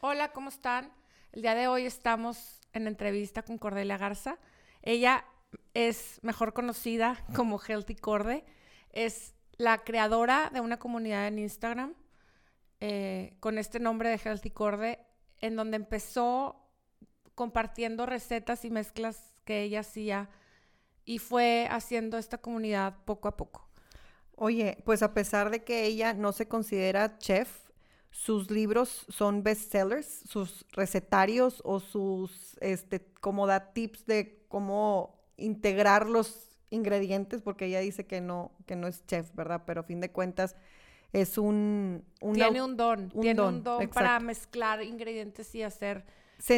Hola, ¿cómo están? El día de hoy estamos en entrevista con Cordelia Garza. Ella es mejor conocida como Healthy Corde. Es la creadora de una comunidad en Instagram eh, con este nombre de Healthy Corde, en donde empezó compartiendo recetas y mezclas que ella hacía y fue haciendo esta comunidad poco a poco. Oye, pues a pesar de que ella no se considera chef, sus libros son bestsellers, sus recetarios o sus, este, como da tips de cómo integrar los ingredientes, porque ella dice que no, que no es chef, ¿verdad? Pero a fin de cuentas es un... tiene un don, tiene un don para mezclar ingredientes y hacer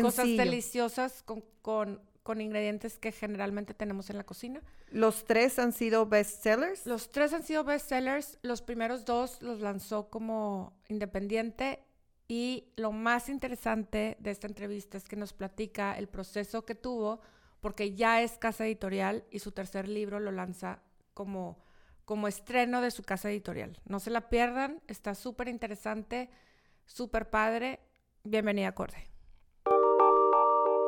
cosas deliciosas con, con, con ingredientes que generalmente tenemos en la cocina. ¿Los tres han sido bestsellers? Los tres han sido bestsellers. Los primeros dos los lanzó como independiente. Y lo más interesante de esta entrevista es que nos platica el proceso que tuvo, porque ya es casa editorial y su tercer libro lo lanza como, como estreno de su casa editorial. No se la pierdan, está súper interesante, súper padre. Bienvenida, Corde.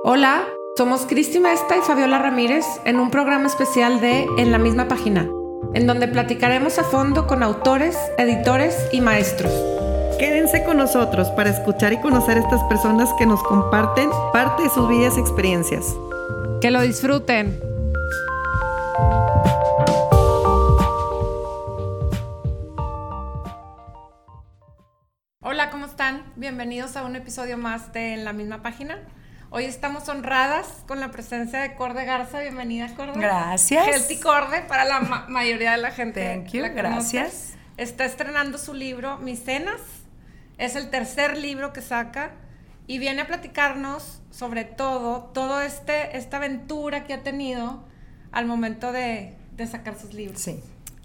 Hola. Somos Cristi Mesta y Fabiola Ramírez en un programa especial de En la misma página, en donde platicaremos a fondo con autores, editores y maestros. Quédense con nosotros para escuchar y conocer a estas personas que nos comparten parte de sus vidas y experiencias. Que lo disfruten. Hola, ¿cómo están? Bienvenidos a un episodio más de En la misma página. Hoy estamos honradas con la presencia de Corde Garza. Bienvenida, Corde. Gracias. Healthy Corde para la mayoría de la gente. Thank you. Gracias. Está estrenando su libro, Mis Cenas. Es el tercer libro que saca y viene a platicarnos sobre todo, toda este, esta aventura que ha tenido al momento de, de sacar sus libros. Sí.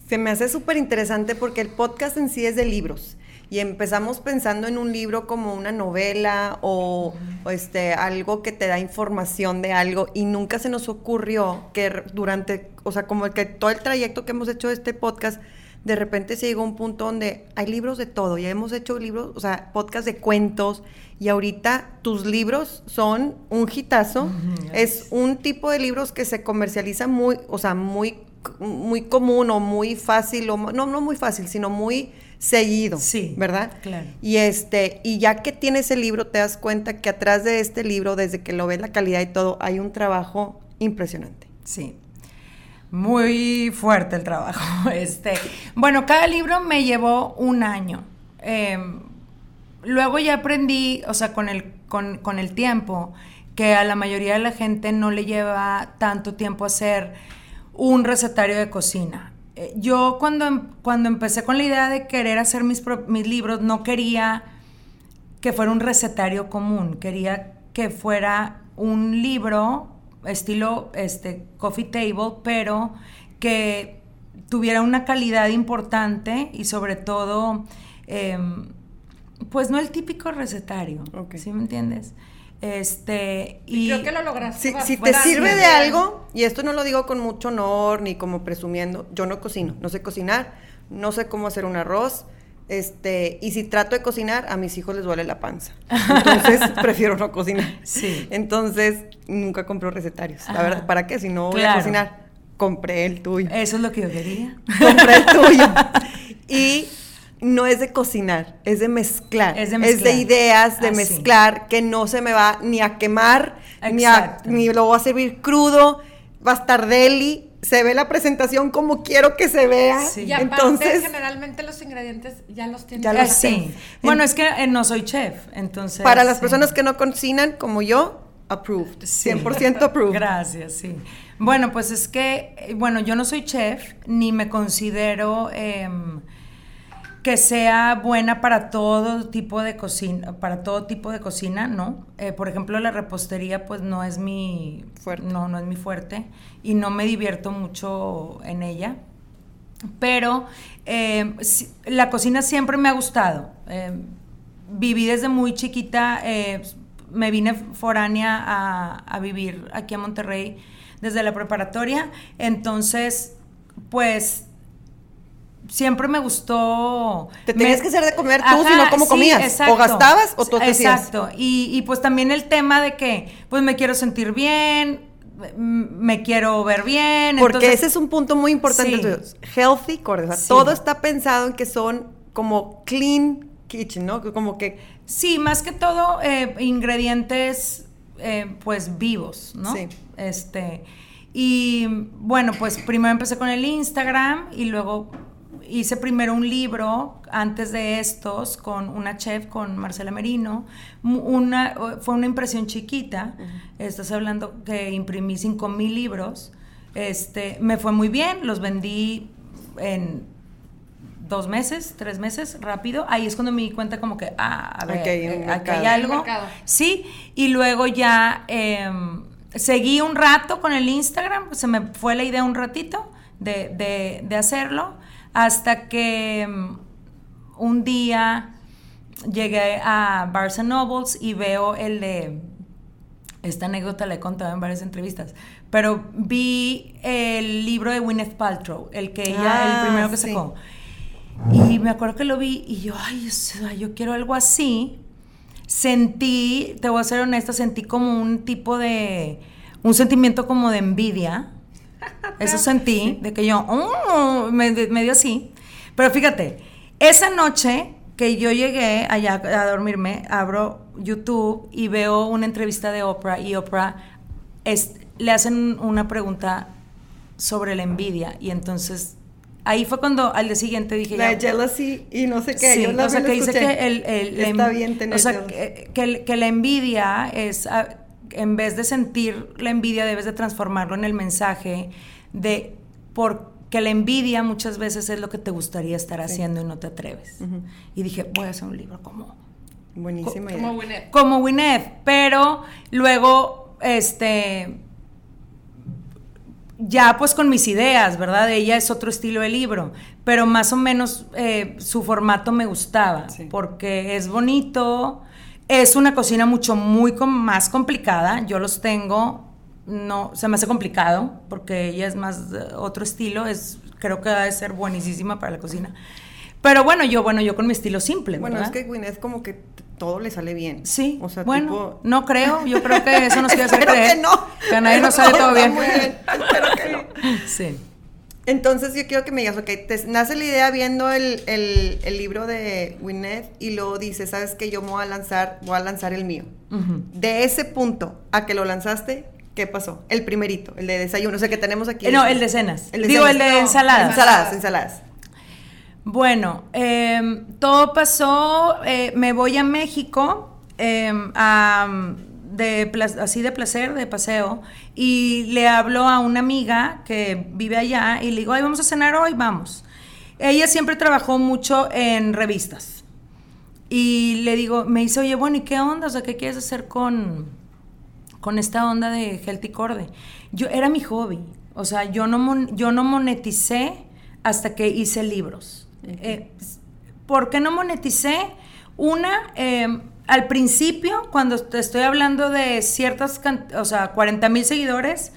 Se me hace súper interesante porque el podcast en sí es de libros y empezamos pensando en un libro como una novela o, este, algo que te da información de algo y nunca se nos ocurrió que durante, o sea, como que todo el trayecto que hemos hecho de este podcast, de repente se llegó a un punto donde hay libros de todo, ya hemos hecho libros, o sea, podcast de cuentos y ahorita tus libros son un hitazo, es un tipo de libros que se comercializa muy, o sea, muy muy común o muy fácil o no no muy fácil, sino muy seguido. Sí. ¿Verdad? Claro. Y este, y ya que tienes el libro, te das cuenta que atrás de este libro, desde que lo ves la calidad y todo, hay un trabajo impresionante. Sí. Muy fuerte el trabajo. Este, bueno, cada libro me llevó un año. Em, luego ya aprendí, o sea, con el, con, con el tiempo, que a la mayoría de la gente no le lleva tanto tiempo hacer un recetario de cocina. Eh, yo cuando, em, cuando empecé con la idea de querer hacer mis, mis libros, no quería que fuera un recetario común, quería que fuera un libro estilo este, coffee table, pero que tuviera una calidad importante y sobre todo, em, pues no el típico recetario, ¿sí me entiendes? Este, y creo que lo lograste. Si, te sirve de algo, y esto no lo digo con mucho honor ni como presumiendo, yo no cocino, no sé cocinar, no sé cómo hacer un arroz, este, y si trato de cocinar, a mis hijos les duele la panza. Entonces, prefiero no cocinar. Sí. Entonces, nunca compro recetarios. La verdad, ¿para qué? Si no voy a cocinar, compré el tuyo. Eso es lo que yo quería. Compré el tuyo. y no es de cocinar, es de mezclar. Es de, mezclar. Es de ideas, de mezclar, que no se me va ni a quemar, ni, ni, lo voy a servir crudo, va a estar deli. Se ve la presentación como quiero que se vea. Y entonces, generalmente los ingredientes ya los tienen. Ya sí. Bueno, es que eh, no soy chef, entonces. Para las personas que no cocinan, como yo, approved. 100% approved. Gracias, sí. Bueno, pues es que, eh, bueno, yo no soy chef, ni me considero... Em, que sea buena para todo tipo de cocina, para todo tipo de cocina, ¿no? Eh, por ejemplo, la repostería, pues no es mi fuerte. No, no es mi fuerte. Y no me divierto mucho en ella. Pero eh, la cocina siempre me ha gustado. Eh, viví desde muy chiquita, me vine foránea a, a vivir aquí a Monterrey desde la preparatoria. Entonces, pues siempre me gustó. Te tenías me- que hacer de comer tú, Ajá, si no, ¿cómo sí, comías? exacto. ¿O gastabas o tú te? Exacto. Y, y pues también el tema de que, pues me quiero sentir bien, m- me quiero ver bien. Porque entonces- ese es un punto muy importante. Sí. Healthy core. O sea, Sí. todo está pensado en que son como clean kitchen, ¿no? Como que Sí, más que todo eh, ingredientes eh, pues vivos, ¿no? Sí. Este, y bueno, pues primero empecé con el Instagram y luego hice primero un libro antes de estos con una chef, con Marcela Merino. Una, fue una impresión chiquita. Estás hablando que imprimí 5 mil libros. Este, me fue muy bien, los vendí en dos meses, tres meses, rápido. Ahí es cuando me di cuenta como que, ah, a ver, Aquí hay un eh, aquí mercado. hay algo. Sí, y luego ya em, seguí un rato con el Instagram, pues se me fue la idea un ratito de, de- de hacerlo, hasta que em, un día llegué a Barnes Nobles y veo el de esta anécdota la he contado en varias entrevistas, pero vi el libro de Gwyneth Paltrow, el que ella, Ah, el primero que sí. sacó. Y me acuerdo que lo vi y yo, ay, yo quiero algo así. Sentí, te voy a ser honesta, sentí como un tipo de, un sentimiento como de envidia. Eso sentí, de que yo, oh, me, me dio así. Pero fíjate, esa noche que yo llegué allá a dormirme, abro YouTube y veo una entrevista de Oprah y Oprah es- le hacen una pregunta sobre la envidia y entonces ahí fue cuando al día siguiente dije la ya, jealousy y no sé qué. Sí, yo la o sea, que dice que el, el- la Está en- bien tener o sea, que, que el- que la envidia es, ah, en vez de sentir la envidia, debes de transformarlo en el mensaje de porque la envidia muchas veces es lo que te gustaría estar haciendo y no te atreves. Y dije, voy a hacer un libro como Buenísima idea. Como Winnet. como Gwyneth, pero luego, este, ya pues con mis ideas, ¿verdad? Ella es otro estilo de libro, pero más o menos eh, su formato me gustaba, Sí. porque es bonito, es una cocina mucho, muy com- más complicada, yo los tengo, no, se me hace complicado, porque ella es más otro estilo, es, creo que debe ser buenísima para la cocina. Pero bueno, yo, bueno, yo con mi estilo simple, Bueno, ¿verdad? es que Gwyneth como que todo le sale bien. Sí, O sea, bueno, tipo... no creo, yo creo que eso nos quiere hacer creer que no. que a nadie nos sale todo bien. bien. Espero que no. Sí. Entonces yo quiero que me digas, ok, te nace la idea viendo el, el- el libro de Gwyneth y luego dices, ¿sabes que Yo me voy a lanzar, voy a lanzar el mío. De ese punto a que lo lanzaste, ¿qué pasó? El primerito, el de desayuno, o sea que tenemos aquí. Eh, no, el de cenas. El de Digo, cenas. el de No, ensaladas. Ensaladas, ensaladas. Bueno, em, todo pasó, eh, me voy a México, em, a- de, así de placer, de paseo, y le hablo a una amiga que vive allá y le digo, ay, vamos a cenar hoy, vamos. Ella siempre trabajó mucho en revistas. Y le digo, me dice, oye, bueno, ¿y qué onda? O sea, ¿qué quieres hacer con, con esta onda de Healthy Corde? Yo, era mi hobby. O sea, yo no, mon- yo no moneticé hasta que hice libros. Eh, ¿Por qué no moneticé? Una, eh, al principio, cuando te estoy hablando de ciertas, o sea, 40 mil seguidores,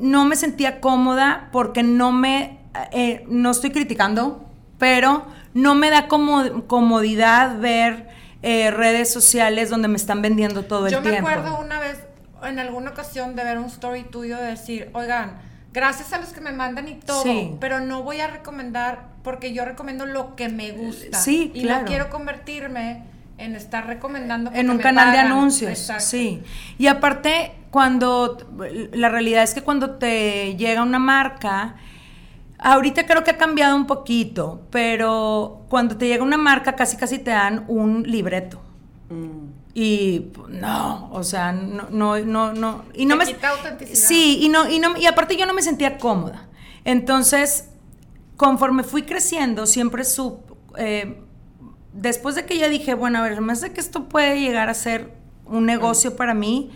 no me sentía cómoda porque no me, eh, no estoy criticando, pero no me da como, comodidad ver eh, redes sociales donde me están vendiendo todo el Yo me tiempo. acuerdo una vez, en alguna ocasión, de ver un story tuyo de decir, oigan, gracias a los que me mandan y todo, Sí. pero no voy a recomendar porque yo recomiendo lo que me gusta. Sí, y claro. no quiero convertirme en estar recomendando en un canal de anuncios, Exacto. sí. Y aparte, cuando la realidad es que cuando te llega una marca, ahorita creo que ha cambiado un poquito, pero cuando te llega una marca casi casi te dan un libreto. Mm. Y pues, no, o sea, no, no, no, no. Y no Te me quita autenticidad. Sí, y no, y no, y aparte yo no me sentía cómoda. Entonces, conforme fui creciendo, siempre sup, eh, después de que ya dije, bueno, a ver, me hace que esto puede llegar a ser un negocio para mí.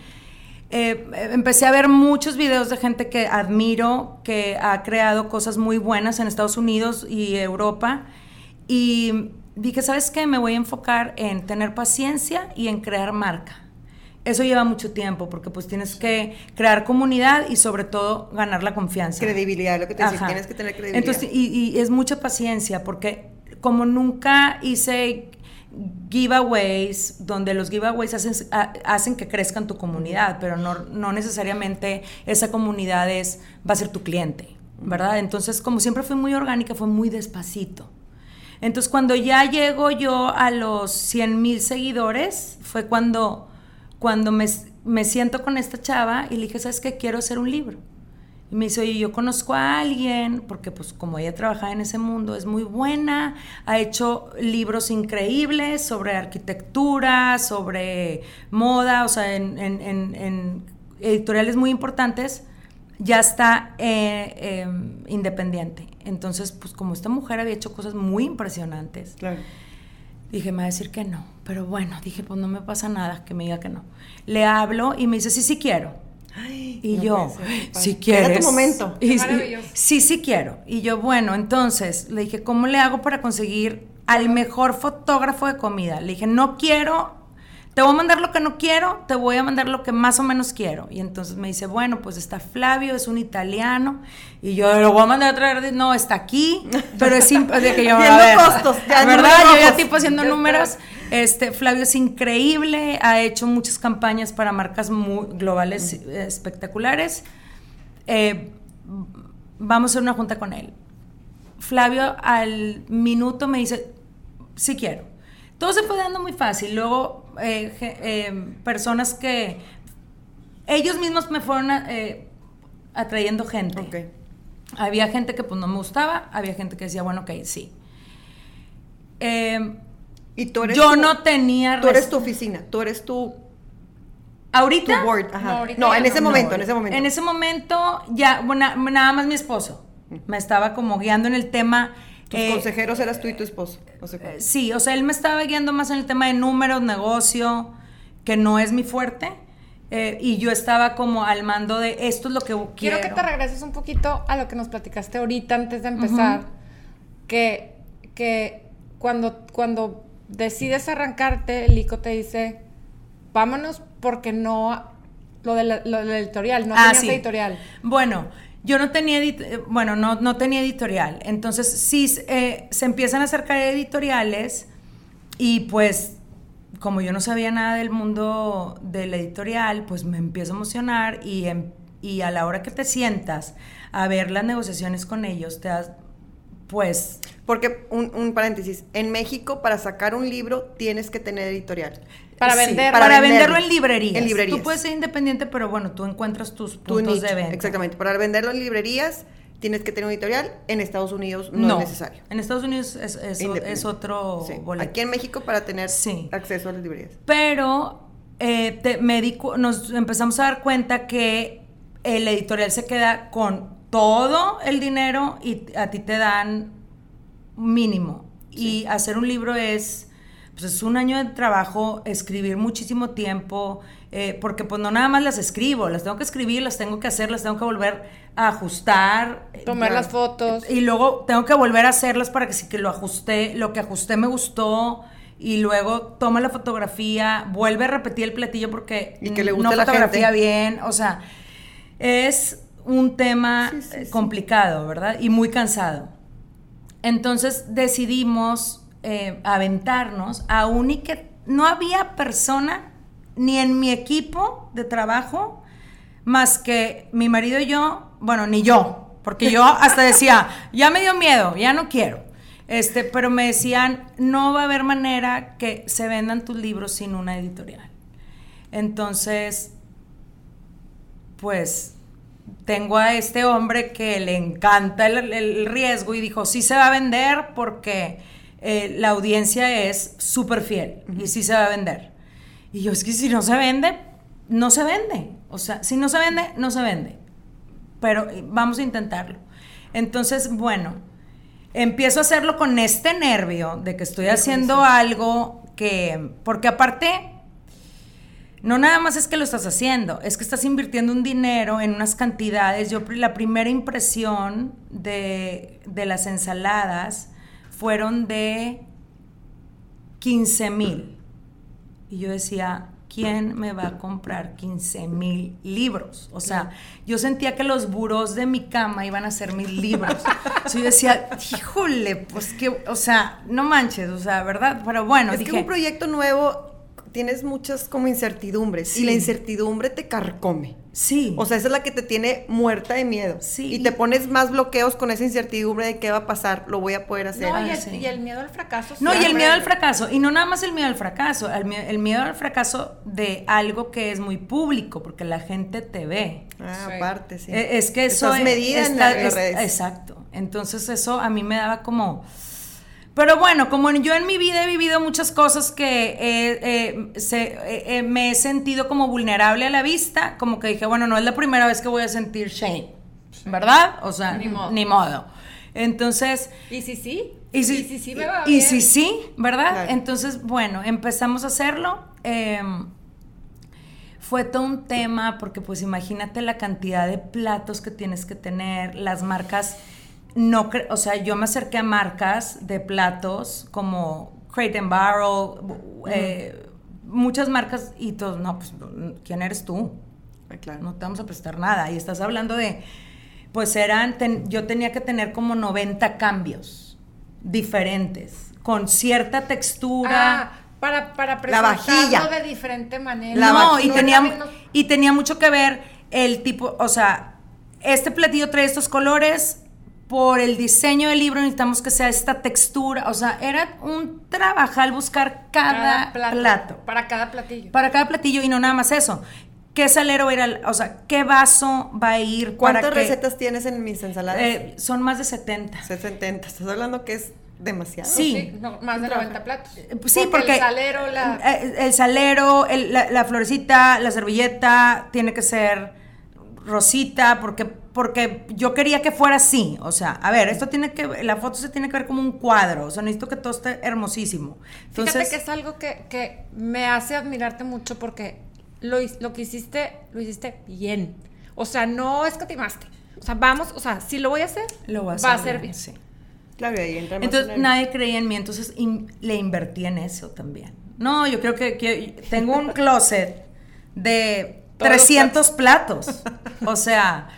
eh, empecé a ver muchos videos de gente que admiro, que ha creado cosas muy buenas en Estados Unidos y Europa. Y dije, ¿sabes qué? Me voy a enfocar en tener paciencia y en crear marca. eso lleva mucho tiempo porque pues tienes que crear comunidad y sobre todo ganar la confianza. Credibilidad, lo que te decía, tienes que tener credibilidad. Entonces, y, y es mucha paciencia porque como nunca hice giveaways, donde los giveaways hacen, hacen que crezcan tu comunidad, pero no, no, necesariamente esa comunidad es, va a ser tu cliente, ¿verdad? Entonces, como siempre fui muy orgánica, fue muy despacito. Entonces, cuando ya llego yo a los 100 mil seguidores, fue cuando, cuando me, me siento con esta chava y le dije, ¿sabes qué? Quiero hacer un libro. Y me dice, oye, yo conozco a alguien, porque pues como ella trabaja en ese mundo, es muy buena, ha hecho libros increíbles sobre arquitectura, sobre moda, o sea, en, editoriales muy importantes, ya está eh, em, independiente. Entonces, pues como esta mujer había hecho cosas muy impresionantes, dije, me va a decir que no. Pero bueno, dije, pues no me pasa nada, que me diga que no. Le hablo y me dice, sí, sí quiero y yo, si quieres. tu momento. sí, sí quiero. Y yo, bueno, entonces le dije, ¿cómo le hago para conseguir al mejor fotógrafo de comida? Le dije, no quiero te voy a mandar lo que no quiero, te voy a mandar lo que más o menos quiero. Y entonces me dice, bueno, pues está Flavio, es un italiano, y yo lo voy a mandar a traer, no, está aquí, pero es simple, de que yo, a costos, ya ¿verdad? Yo ya tipo haciendo números, este, Flavio es increíble, ha hecho muchas campañas para marcas muy globales espectaculares. Eh, vamos a hacer una junta con él. Flavio al minuto me dice, sí quiero. Todo se fue dando muy fácil. Luego eh, eh, personas que ellos mismos me fueron eh, atrayendo gente. Había gente que pues no me gustaba, había gente que decía, bueno, ok, sí. ¿Y tú eres yo no tenía... Tú eres tu oficina, tú eres tu... ¿Ahorita? No, en ese momento, en ese momento. En ese momento ya, bueno, nada más mi esposo. Me estaba como guiando en el tema tus eh, consejeros eras tú y tu esposo. Eh, sí, o sea, él me estaba guiando más en el tema de números, negocio, que no es mi fuerte. Eh, y yo estaba como al mando de esto es lo que quiero. Quiero que te regreses un poquito a lo que nos platicaste ahorita antes de empezar. que, que cuando, cuando decides arrancarte, Lico te dice, vámonos porque no, lo, de lo del editorial, no ah, tenías editorial. Bueno, yo no tenía, bueno, no, no tenía editorial. Entonces, sí, eh, se empiezan a acercar editoriales y pues, como yo no sabía nada del mundo del editorial, pues me empiezo a emocionar y, em, y a la hora que te sientas a ver las negociaciones con ellos, te das, pues... Porque, un, un paréntesis, en México para sacar un libro tienes que tener editorial. Para, vender, para, venderlo, en librerías. en librerías. Tú puedes ser independiente, pero bueno, tú encuentras tus puntos de venta. Exactamente. Para venderlo en librerías tienes que tener un editorial. En Estados Unidos no, es necesario. En Estados Unidos es, es, otro Aquí en México para tener acceso a las librerías. Pero eh, nos empezamos a dar cuenta que el editorial se queda con todo el dinero y a ti te dan mínimo. Y hacer un libro es pues es un año de trabajo, escribir muchísimo tiempo, eh, porque pues no nada más las escribo, las tengo que escribir, las tengo que hacer, las tengo que volver a ajustar. Eh, Tomar las fotos. Y luego tengo que volver a hacerlas para que si que lo ajusté, lo que ajusté me gustó, y luego toma la fotografía, vuelve a repetir el platillo porque y que le no fotografía bien, o sea, es un tema complicado, ¿verdad? Y muy cansado. Entonces decidimos eh, aventarnos, aún y que no había persona ni en mi equipo de trabajo más que mi marido y yo, bueno, ni yo, porque yo hasta decía, ya me dio miedo, ya no quiero. Este, pero me decían, no va a haber manera que se vendan tus libros sin una editorial. Entonces, pues tengo a este hombre que le encanta el, el riesgo y dijo, sí se va a vender porque eh, la audiencia es súper fiel y sí se va a vender. Y yo, es que si no se vende, no se vende. O sea, si no se vende, no se vende. Pero eh, vamos a intentarlo. Entonces, bueno, empiezo a hacerlo con este nervio de que estoy haciendo algo que, porque aparte, no nada más es que lo estás haciendo, es que estás invirtiendo un dinero en unas cantidades. Yo, la primera impresión de, de las ensaladas, fueron de 15 mil. Y yo decía, ¿quién me va a comprar 15 mil libros? O sea, yo sentía que los burós de mi cama iban a ser mis libros. Entonces yo decía, híjole, pues que, o sea, no manches, o sea, ¿verdad? Pero bueno, es dije, que un proyecto nuevo tienes muchas como incertidumbres y la incertidumbre te carcome. Sí. O sea, esa es la que te tiene muerta de miedo. Sí. Y te pones más bloqueos con esa incertidumbre de qué va a pasar, lo voy a poder hacer. No, y Ah, el, sí. y el miedo al fracaso. No, y el miedo al fracaso. Y no nada más el miedo al fracaso, el miedo, el miedo al fracaso de algo que es muy público, porque la gente te ve. Ah, Sí. aparte, sí. Eh, Es que eso Estás es- medida en está- la- en las es- redes. Exacto. Entonces eso a mí me daba como... Pero bueno, como yo en mi vida he vivido muchas cosas que eh, eh, se- eh, me he sentido como vulnerable a la vista, como que dije, bueno, no es la primera vez que voy a sentir shame, ¿verdad? O sea, Ni modo. Ni modo. Entonces, Y si sí. y si, sí, sí me va y bien. si sí, ¿verdad? Claro. Entonces, bueno, empezamos a hacerlo. eh, fue todo un tema porque pues imagínate la cantidad de platos que tienes que tener, las marcas, no, o sea, yo me acerqué a marcas de platos como Crate and Barrel, eh, muchas marcas y todos, no, pues, ¿quién eres tú? Ah, claro. no te vamos a prestar nada. Y estás hablando de, pues eran, ten- yo tenía que tener como 90 cambios diferentes, con cierta textura. Ah, para, para La vajilla. presentarlo de diferente manera. La no, y tenía, No, y tenía mucho que ver el tipo, o sea, este platillo trae estos colores, por el diseño del libro necesitamos que sea esta textura, o sea, era un trabajal buscar cada, plato. Para cada platillo. para cada platillo y no nada más eso. ¿Qué salero va a ir al, o sea, qué vaso va a ir ¿Cuántas para qué? recetas tienes en mis ensaladas? Eh, son más de 70. 70. Estás hablando que es demasiado. Sí. no, más de 90 platos. Eh, pues Sí, porque, el salero, la... eh, el salero, el- la, la florecita, la servilleta tiene que ser rosita porque porque yo quería que fuera así, o sea, a ver, esto tiene que la foto se tiene que ver como un cuadro, o sea, necesito que todo esté hermosísimo. Entonces, Fíjate que es algo que, que me hace admirarte mucho porque lo, lo que hiciste, lo hiciste bien. O sea, no escatimaste. O sea, vamos, o sea, si lo voy a hacer, lo voy a va a hacer ser bien, bien. sí. Claro, ahí entra Entonces en el- nadie creía en mí, entonces in- le invertí en eso también. No, yo creo que, que tengo un closet de 300 platos. O sea,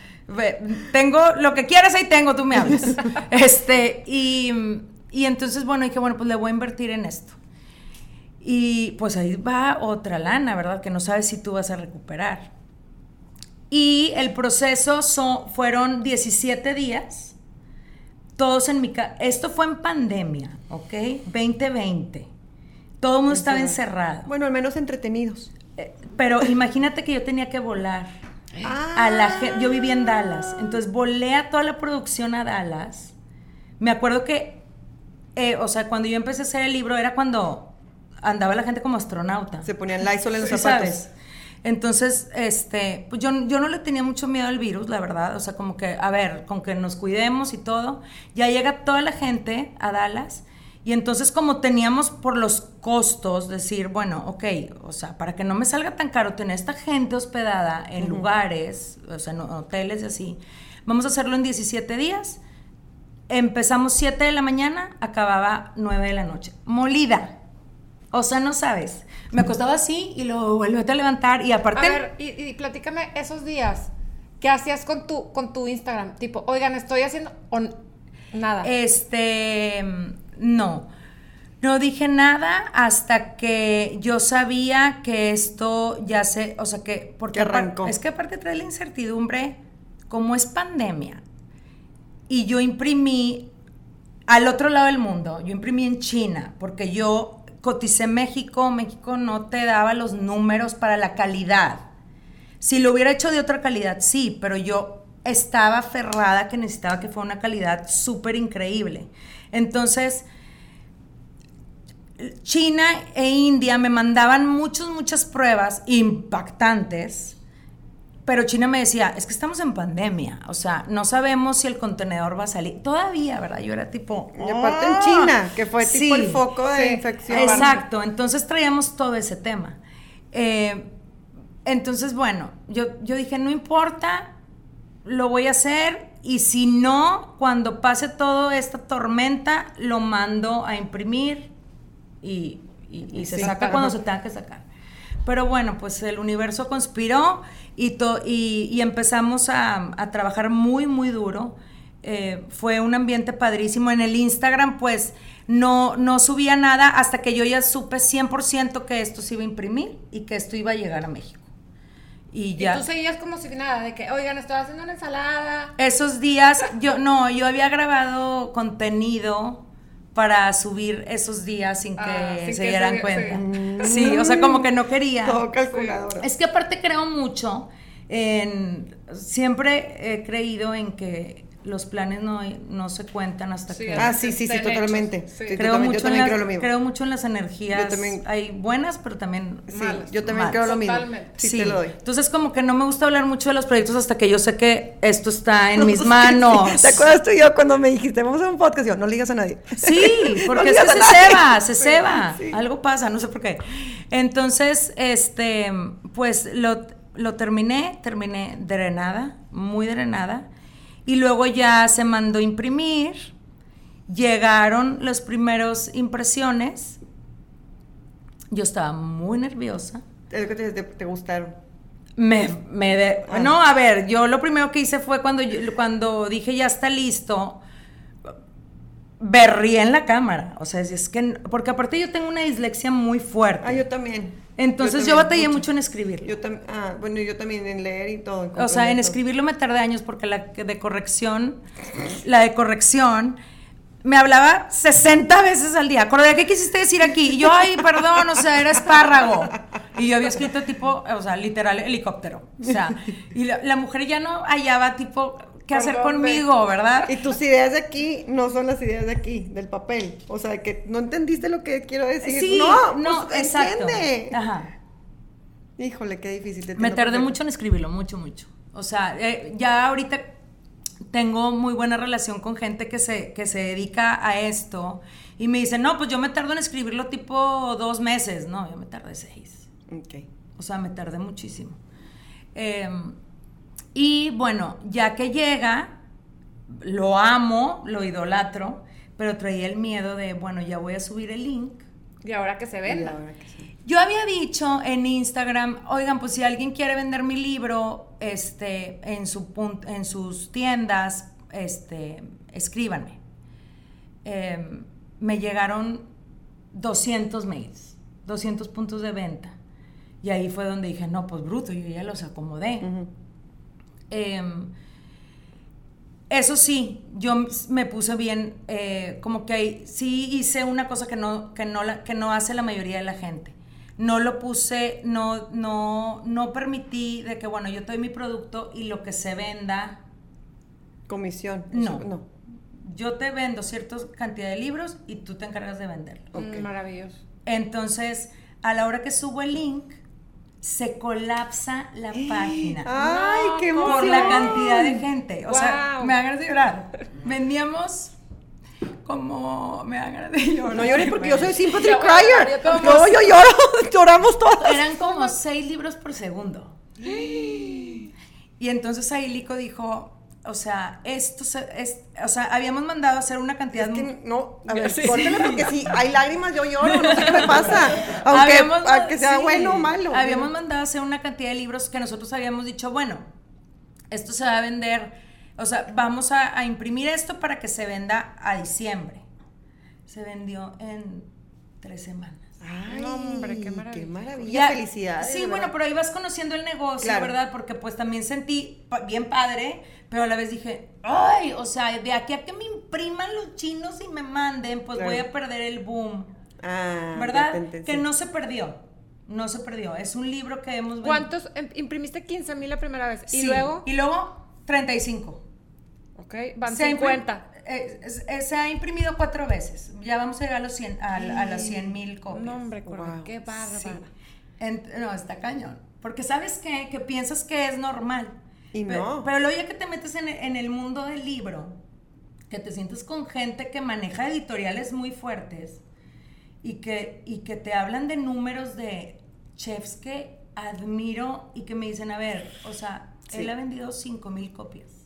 tengo lo que quieras ahí tengo, tú me hablas. Este, y, y entonces, bueno, dije, bueno, pues le voy a invertir en esto. Y pues ahí va otra lana, ¿verdad? Que no sabes si tú vas a recuperar. Y el proceso son, fueron 17 días todos en mi casa. Esto fue en pandemia, ¿ok? 2020. Todo el mundo estaba encerrado. Bueno, al menos entretenidos. Eh, Pero imagínate que yo tenía que volar. Ah. A la yo vivía en Dallas, entonces volé a toda la producción a Dallas. Me acuerdo que, eh, o sea, cuando yo empecé a hacer el libro era cuando andaba la gente como astronauta. Se ponían Lysol en los zapatos. ¿sabes? Entonces, este, pues yo, yo no le tenía mucho miedo al virus, la verdad. O sea, como que, a ver, con que nos cuidemos y todo. Ya llega toda la gente a Dallas. Y entonces, como teníamos por los costos, decir, bueno, ok, o sea, para que no me salga tan caro tener esta gente hospedada en lugares, o sea, en hoteles y así, vamos a hacerlo en 17 días. Empezamos 7 de la mañana, acababa 9 de la noche. Molida. O sea, no sabes. Me acostaba así y luego vuelvo a levantar y aparte... A ver, y, y platícame esos días. ¿Qué hacías con tu, con tu Instagram? Tipo, oigan, estoy haciendo... Nada. Este, no. No dije nada hasta que yo sabía que esto ya se, o sea que, porque Que arrancó. es que aparte trae la incertidumbre, como es pandemia, y yo imprimí al otro lado del mundo, yo imprimí en China, porque yo coticé México, México no te daba los números para la calidad. Si lo hubiera hecho de otra calidad, sí, pero yo estaba aferrada que necesitaba que fuera una calidad súper increíble. Entonces, China e India me mandaban muchas, muchas pruebas impactantes, pero China me decía, es que estamos en pandemia, o sea, no sabemos si el contenedor va a salir. Todavía, ¿verdad? Yo era tipo... Y aparte en. China, que fue tipo Sí. el foco de Sí. infección. Exacto, entonces traíamos todo ese tema. Eh, entonces, bueno, yo, yo dije, no importa, lo voy a hacer y si no, cuando pase toda esta tormenta, lo mando a imprimir y, y, se Sí, saca cuando se tenga que sacar. Pero bueno, pues el universo conspiró y, to- y, y empezamos a, a trabajar muy, muy duro. Eh, fue un ambiente padrísimo. En el Instagram, pues no, no subía nada hasta que yo ya supe 100% que esto se iba a imprimir y que esto iba a llegar a México. Y Y ya. tú seguías como si nada, de que, oigan, estoy haciendo una ensalada. Esos días, yo no, yo había grabado contenido para subir esos días sin que Ah, sin se que dieran se- cuenta. Sí, o sea, como que no quería. Todo calculadora. Es que aparte creo mucho en. Siempre he creído en que los planes no, no se cuentan hasta Sí, que. Ah, sí, sí, sí, totalmente. hechos, sí. Sí, creo, totalmente. mucho en creo las, lo mismo. creo mucho en las energías. Yo también. Hay buenas, pero también Sí, malas. yo también malas. creo lo mismo. Totalmente. Sí, te lo doy. Entonces como que no me gusta hablar mucho de los proyectos hasta que yo sé que esto está en mis manos. ¿Te acuerdas tú y yo cuando me dijiste, vamos a hacer un podcast? Yo, no le digas a nadie. Sí, porque No es que se ceba, se ceba. sí. Algo pasa, no sé por qué. Entonces, este, pues lo, lo terminé, terminé drenada, muy drenada. Y luego ya se mandó imprimir. Llegaron las primeras impresiones. Yo estaba muy nerviosa. Es que te, te- te gustaron. Me, me de- Ah. No, a ver, yo lo primero que hice fue cuando, yo- cuando dije ya está listo, berrí en la cámara. O sea, es que, porque aparte yo tengo una dislexia muy fuerte. Ah, yo también. Entonces yo, batallé mucho. en escribirlo. Yo también, ah, bueno, yo también en leer y todo. en o sea, en escribirlo me tardé años porque la de corrección, la de corrección, me hablaba 60 veces al día. Correa, ¿qué quisiste decir aquí? Y yo, ay, perdón, o sea, era espárrago. Y yo había escrito tipo, o sea, literal, helicóptero. O sea, y la, la mujer ya no hallaba tipo, ¿qué ¿Por hacer conmigo, verdad? Y tus ideas de aquí no son las ideas de aquí, del papel. O sea, que no entendiste lo que quiero decir. Sí, no, no, pues, exacto. entiende. Ajá. Híjole, qué difícil. te Me tardé mucho en escribirlo, mucho, mucho. O sea, eh, ya ahorita tengo muy buena relación con gente que se, que se dedica a esto y me dicen, no, pues yo me tardo en escribirlo tipo dos meses. No, yo me tardé seis. Ok. O sea, me tardé muchísimo. Eh, y bueno, ya que llega, lo amo, lo idolatro, pero traía el miedo de, bueno, ya voy a subir el link. Y ahora que se venda. que sí. Yo había dicho en Instagram, oigan, pues si alguien quiere vender mi libro, este, en su en sus tiendas, este, escríbanme. Em, me llegaron 200 mails, 200 puntos de venta. Y ahí fue donde dije, no, pues bruto, yo ya los acomodé. Em, eso sí, yo me puse bien, eh, como que ahí sí hice una cosa que no, que, no la- que no hace la mayoría de la gente. No lo puse, no, no, no permití de que, bueno, yo te doy mi producto y lo que se venda, Comisión. No. No. yo te vendo cierta cantidad de libros y tú te encargas de venderlo. Ok. Mm, maravilloso. Entonces, a la hora que subo el link, se colapsa la página. Ay, No, qué por por emoción. la cantidad de gente. O sea, me de llorar. Vendíamos como. Me de llorar. No llores porque yo soy sympathy crier. No, yo lloro. Lloramos todas. Eran como seis libros por segundo. Y entonces ahí Lico dijo. O sea, esto se, es, o sea, habíamos mandado a hacer una cantidad Es que no, a ver, Sí. córtale porque si hay lágrimas yo lloro, no sé qué me pasa. Aunque Habíamos a ma- que sea sí, bueno o malo. Habíamos mandado a hacer una cantidad de libros que nosotros habíamos dicho, bueno, esto se va a vender, o sea, vamos a, a imprimir esto para que se venda a diciembre. Se vendió en tres semanas. Ay, No, hombre, qué maravilla. Qué maravilla, Ya- felicidades. Sí, bueno, pero ahí vas conociendo el negocio, Claro. ¿verdad? Porque pues también sentí bien padre, pero a la vez dije, ay, o sea, de aquí a que me impriman los chinos y me manden, pues Claro. voy a perder el boom, Ah, ¿verdad? entendí. Que no se perdió, no se perdió. Es un libro que hemos vendido. ¿Cuántos? em- imprimiste 15 mil la primera vez. Y Sí, luego, Y luego 35. ok, van Se ha imprim- 50. Eh, eh, se ha imprimido cuatro veces. Ya vamos a llegar a los 100, a, a las 100 mil copias. No, hombre, Wow. qué bárbara. Sí. Ent- no, está cañón. Porque sabes qué? que piensas que es normal. Y Pero- no. Pero, luego ya que te metes en, en el mundo del libro, que te sientes con gente que maneja editoriales muy fuertes y que, y que te hablan de números de chefs que admiro y que me dicen, a ver, o sea, Sí. él ha vendido 5 mil copias.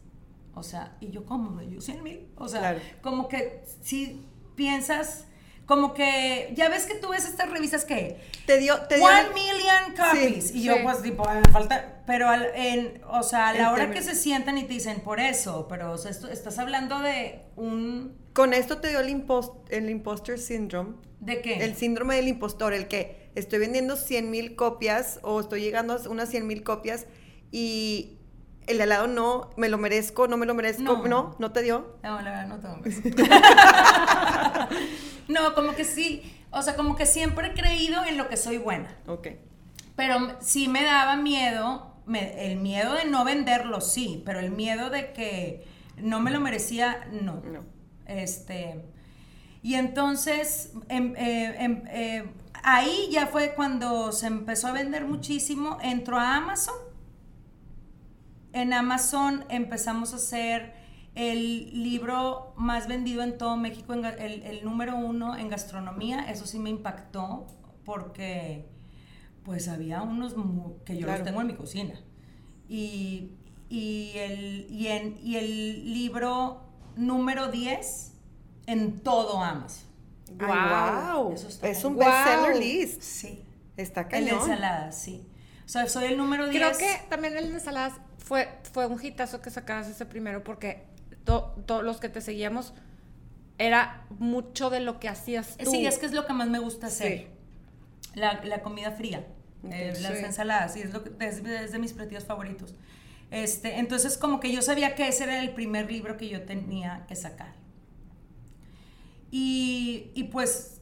O sea, y yo, ¿cómo? Yo 100 mil. O sea, Claro. como que si piensas, como que, ya ves que tú ves estas revistas que... Te dio... Te dio One million copies. Sí, y yo sí. pues tipo, "Ah, me falta... Pero al- en, o sea, a la hora que se sientan y te dicen por eso, pero o sea, esto- estás hablando de un... Con esto te dio el, impos- el imposter syndrome. ¿De qué? El síndrome del impostor, el que estoy vendiendo 100 mil copias o estoy llegando a unas 100 mil copias y el de al lado no, me lo merezco, no me lo merezco, No. no, no, te dio. No, la verdad no tengo no, como que sí, o sea, como que siempre he creído en lo que soy buena. Ok. Pero sí me daba miedo, me- el miedo de no venderlo, sí, pero el miedo de que no me lo merecía, no. No. Este, y entonces, em- eh, em- eh, ahí ya fue cuando se empezó a vender muchísimo, entró a Amazon. En Amazon empezamos a hacer el libro más vendido en todo México, en el, el número uno en gastronomía. Eso sí me impactó porque pues había unos que yo Claro. los tengo en mi cocina. Y, y, el, y, en- y el libro número 10 en todo Amazon. Ay, wow. Eso está Es un cañón. bestseller list. Sí. Está El de cañón. ensaladas, sí. O sea, soy el número 10. Creo que también el de ensaladas fue, fue un hitazo que sacabas ese primero porque to- todos los que te seguíamos era mucho de lo que hacías tú. Sí, es que es lo que más me gusta hacer. Sí. La, la comida fría, eh, las sí. ensaladas, y es, lo que, es, es de mis platillos favoritos. Este, entonces, como que yo sabía que ese era el primer libro que yo tenía que sacar. Y, y pues,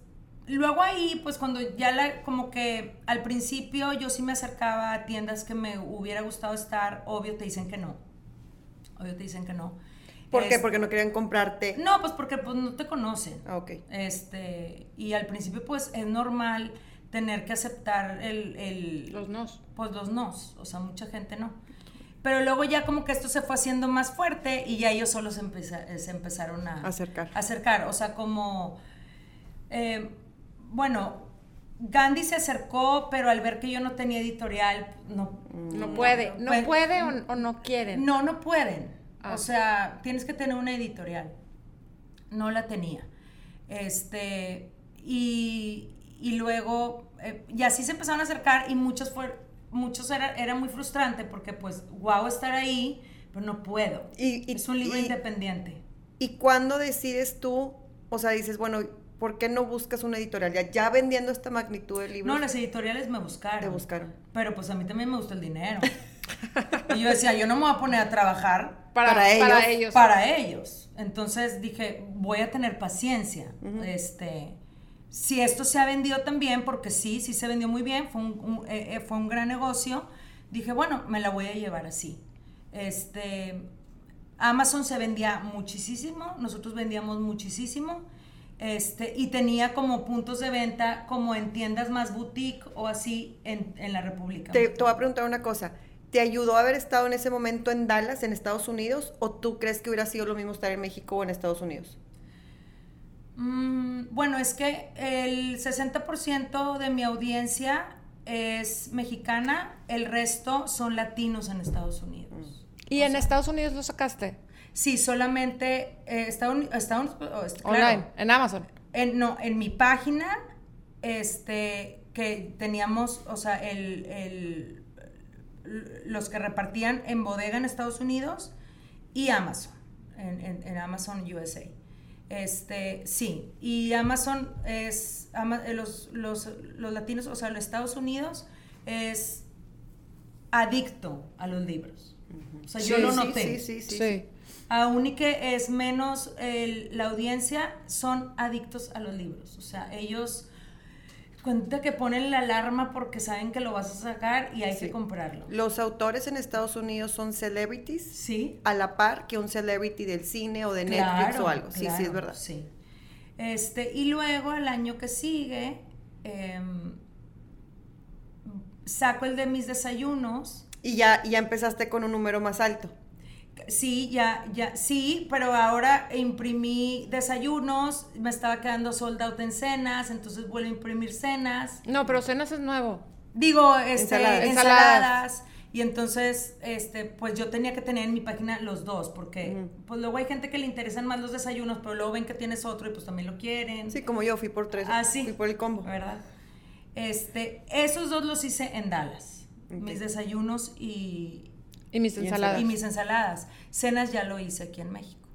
luego ahí, pues cuando ya la, como que al principio yo sí me acercaba a tiendas que me hubiera gustado estar, obvio te dicen que no. Obvio te dicen que no. ¿Por qué? Es- Porque no querían comprarte. No, pues porque pues, no te conocen. Ah, ok. Este, y al principio pues es normal tener que aceptar el, el- Los nos. pues los nos, o sea, mucha gente no. Pero luego ya como que esto se fue haciendo más fuerte y ya ellos solos se, empeza- se empezaron a Acercar. a acercar, o sea, como, eh, bueno, Gandhi se acercó, pero al ver que yo no tenía editorial, no, No puede, no Pues- puede o, o no quieren. no, no pueden. Ah. O sea, tienes que tener una editorial. No la tenía. Este, y, y luego, eh, y así se empezaron a acercar y muchos fue, muchos era, era muy frustrante porque pues, wow estar ahí, pero no puedo. Y- y- es un libro y- independiente. ¿Y cuándo decides tú, o sea, dices, bueno, ¿por qué no buscas una editorial? Ya, ya vendiendo esta magnitud de libros. No, las editoriales me buscaron. Te buscaron. Pero pues a mí también me gusta el dinero. y yo decía, yo no me voy a poner a trabajar para, para ellos. para ellos. para ellos. Entonces dije, voy a tener paciencia. Este, si esto se ha vendido también, porque sí, sí se vendió muy bien, fue un, un- eh, eh, fue un gran negocio, dije, bueno, me la voy a llevar así. Este, Amazon se vendía muchísimo, nosotros vendíamos muchísimo. Este, y tenía como puntos de venta como en tiendas más boutique o así en, en la República. Te, te voy a preguntar una cosa. ¿Te ayudó haber estado en ese momento en Dallas, en Estados Unidos? ¿O tú crees que hubiera sido lo mismo estar en México o en Estados Unidos? Mm, bueno, es que el 60% de mi audiencia es mexicana, el resto son latinos en Estados Unidos. ¿Y en Estados Unidos lo sacaste? Sí, solamente eh, Estados Estados- oh, este, claro. Online, en Amazon. En, no, en mi página, este, que teníamos, o sea, el, el- los que repartían en bodega en Estados Unidos y Amazon, en, en- en Amazon USA. Este, sí, y Amazon es, Ama- eh, los, los, los latinos, o sea, los Estados Unidos es adicto a los libros. O sea, yo lo sí, noté. Sí, sí, sí. Sí. Aún y que es menos el- la audiencia, son adictos a los libros. O sea, ellos cuenta que ponen la alarma porque saben que lo vas a sacar y hay Sí. que comprarlo. Los autores en Estados Unidos son celebrities Sí. a la par que un celebrity del cine o de Netflix o algo. Sí, sí, es verdad. Sí. Este, y luego el año que sigue, em, saco el de mis desayunos. Y ya, ya empezaste con un número más alto. Sí, ya, ya, sí, pero ahora imprimí desayunos, me estaba quedando sold out en cenas, entonces vuelvo a imprimir cenas. No, pero cenas es nuevo. Digo, este, Ensaladas. ensaladas. Y entonces, este, pues yo tenía que tener en mi página los dos, porque pues luego hay gente que le interesan más los desayunos, pero luego ven que tienes otro y pues también lo quieren. Sí, como yo fui por tres. Ah, sí. Fui por el combo. ¿Verdad? Este, esos dos los hice en Dallas. Mis desayunos y, Y mis ensaladas. y mis ensaladas. Cenas ya lo hice aquí en México.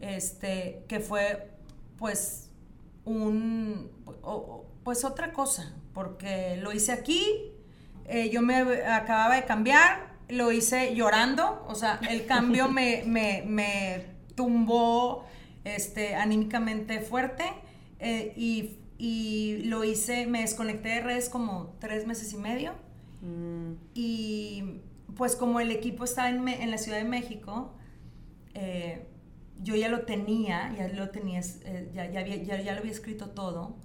Este, que fue pues un pues otra cosa, porque lo hice aquí, eh, yo me acababa de cambiar, lo hice llorando, o sea, el cambio me, me, me tumbó este, anímicamente fuerte eh, y, y lo hice, me desconecté de redes como tres meses y medio Mm, y pues como el equipo está en, la Ciudad de México, eh, yo ya lo tenía, ya lo tenía, eh, ya, ya, había- ya, ya lo había escrito todo.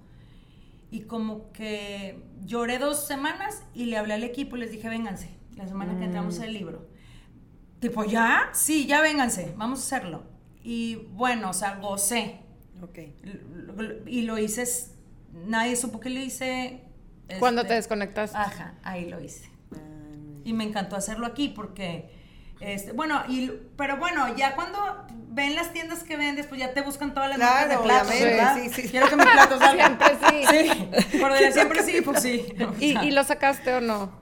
Y como que lloré dos semanas y le hablé al equipo y les dije, vénganse, la semana que entramos el libro. Tipo, ¿ya? Sí, ya vénganse, vamos a hacerlo. Y bueno, o sea, gocé. ok. Y lo hice, nadie supo que lo hice. Cuando este, te desconectas. Ajá, ahí lo hice. Y me encantó hacerlo aquí porque, este, bueno, y, pero bueno, ya cuando ven las tiendas que vendes, pues ya te buscan todas las Claro, marcas de platos, ¿verdad? sí, sí. Quiero que mi plato salga. Siempre sí. Sí, por siempre sí, pues sí. O ¿Y, sea, y lo sacaste o no?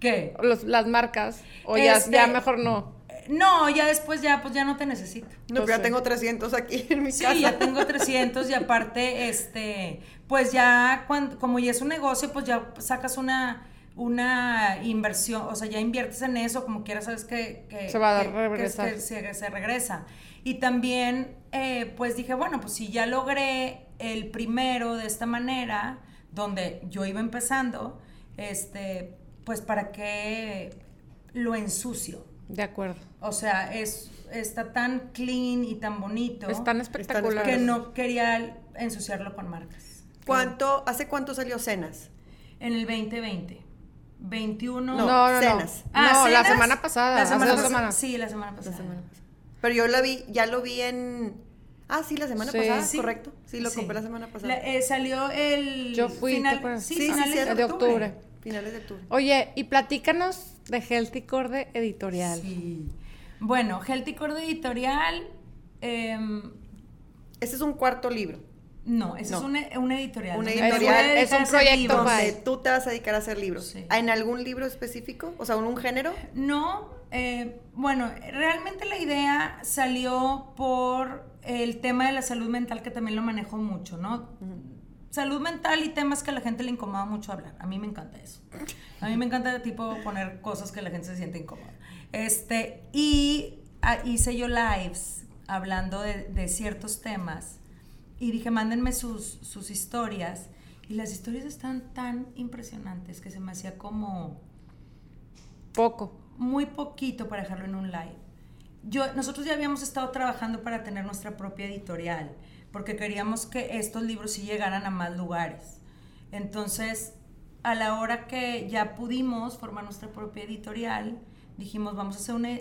¿Qué? Los- las marcas. O ya, Este- ya mejor no. No, ya después ya, pues ya no te necesito. No, Pues pero ya sí. tengo 300 aquí en mi Sí, casa. ya tengo 300 y aparte, este, pues ya, cuando, como ya es un negocio, pues ya sacas una, una inversión, o sea, ya inviertes en eso, como quieras, sabes que, que- Se va a que- regresar. que- que se, se regresa. Y también, eh, pues dije, bueno, pues si ya logré el primero de esta manera, donde yo iba empezando, este, pues para qué lo ensucio. De acuerdo. O sea, es, está tan clean y tan bonito Están espectaculares. que no quería ensuciarlo con marcas. ¿Cuánto, ¿Hace cuánto salió Cenas? En el 2020. 21. No, No, no, no. Ah, no, la semana pasada. La hace semana dos pas- semanas. Sí, la semana pasada. Pero yo la vi, ya lo vi en... Ah, sí, la semana Sí. pasada, Sí. correcto. Sí, lo Sí. compré la semana pasada. La- eh, salió el. Yo fui, ¿te final, sí, Sí, sí, finales de De octubre. octubre. Finales de octubre. Oye, y platícanos de Healthy Corde Editorial. Sí. Bueno, Healthy Core Editorial. em, Este es un cuarto libro. No, ese No. es un, un editorial. Un donde editorial. Es un proyecto Donde tú te vas a dedicar a hacer libros. Sí. ¿En algún libro específico? O sea, en un género. No, eh, bueno, realmente la idea salió por el tema de la salud mental que también lo manejo mucho, ¿no? Salud mental y temas que a la gente le incomoda mucho hablar. A mí me encanta eso. A mí me encanta tipo poner cosas que la gente se siente incómoda. Este, y ah, hice yo lives hablando de, de ciertos temas y dije, mándenme sus, sus historias. Y las historias están tan impresionantes que se me hacía como Poco. muy poquito para dejarlo en un live. Yo, nosotros ya habíamos estado trabajando para tener nuestra propia editorial, porque queríamos que estos libros sí llegaran a más lugares. Entonces, a la hora que ya pudimos formar nuestra propia editorial, dijimos, vamos a hacer una,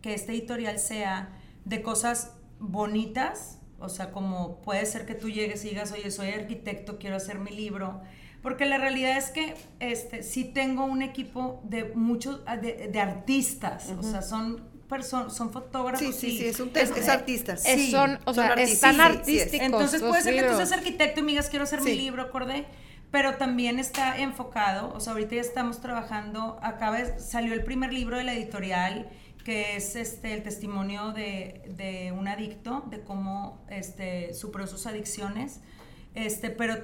que este editorial sea de cosas bonitas, o sea, como puede ser que tú llegues y digas, oye, soy arquitecto, quiero hacer mi libro, porque la realidad es que este, sí tengo un equipo de muchos, de, de artistas, o sea, son personas, son fotógrafos. Sí, sí, y- sí, es un te- es artista. Es- Sí, son, o son sea, artistas. están Sí, sí, sí es. artísticos. entonces puede ser que tú libros. seas arquitecto y me digas quiero hacer mi libro, acordé, pero también está enfocado, o sea, ahorita ya estamos trabajando, acaba de- salió el primer libro de la editorial que es este el testimonio de, de un adicto, de cómo este, superó sus adicciones, este, pero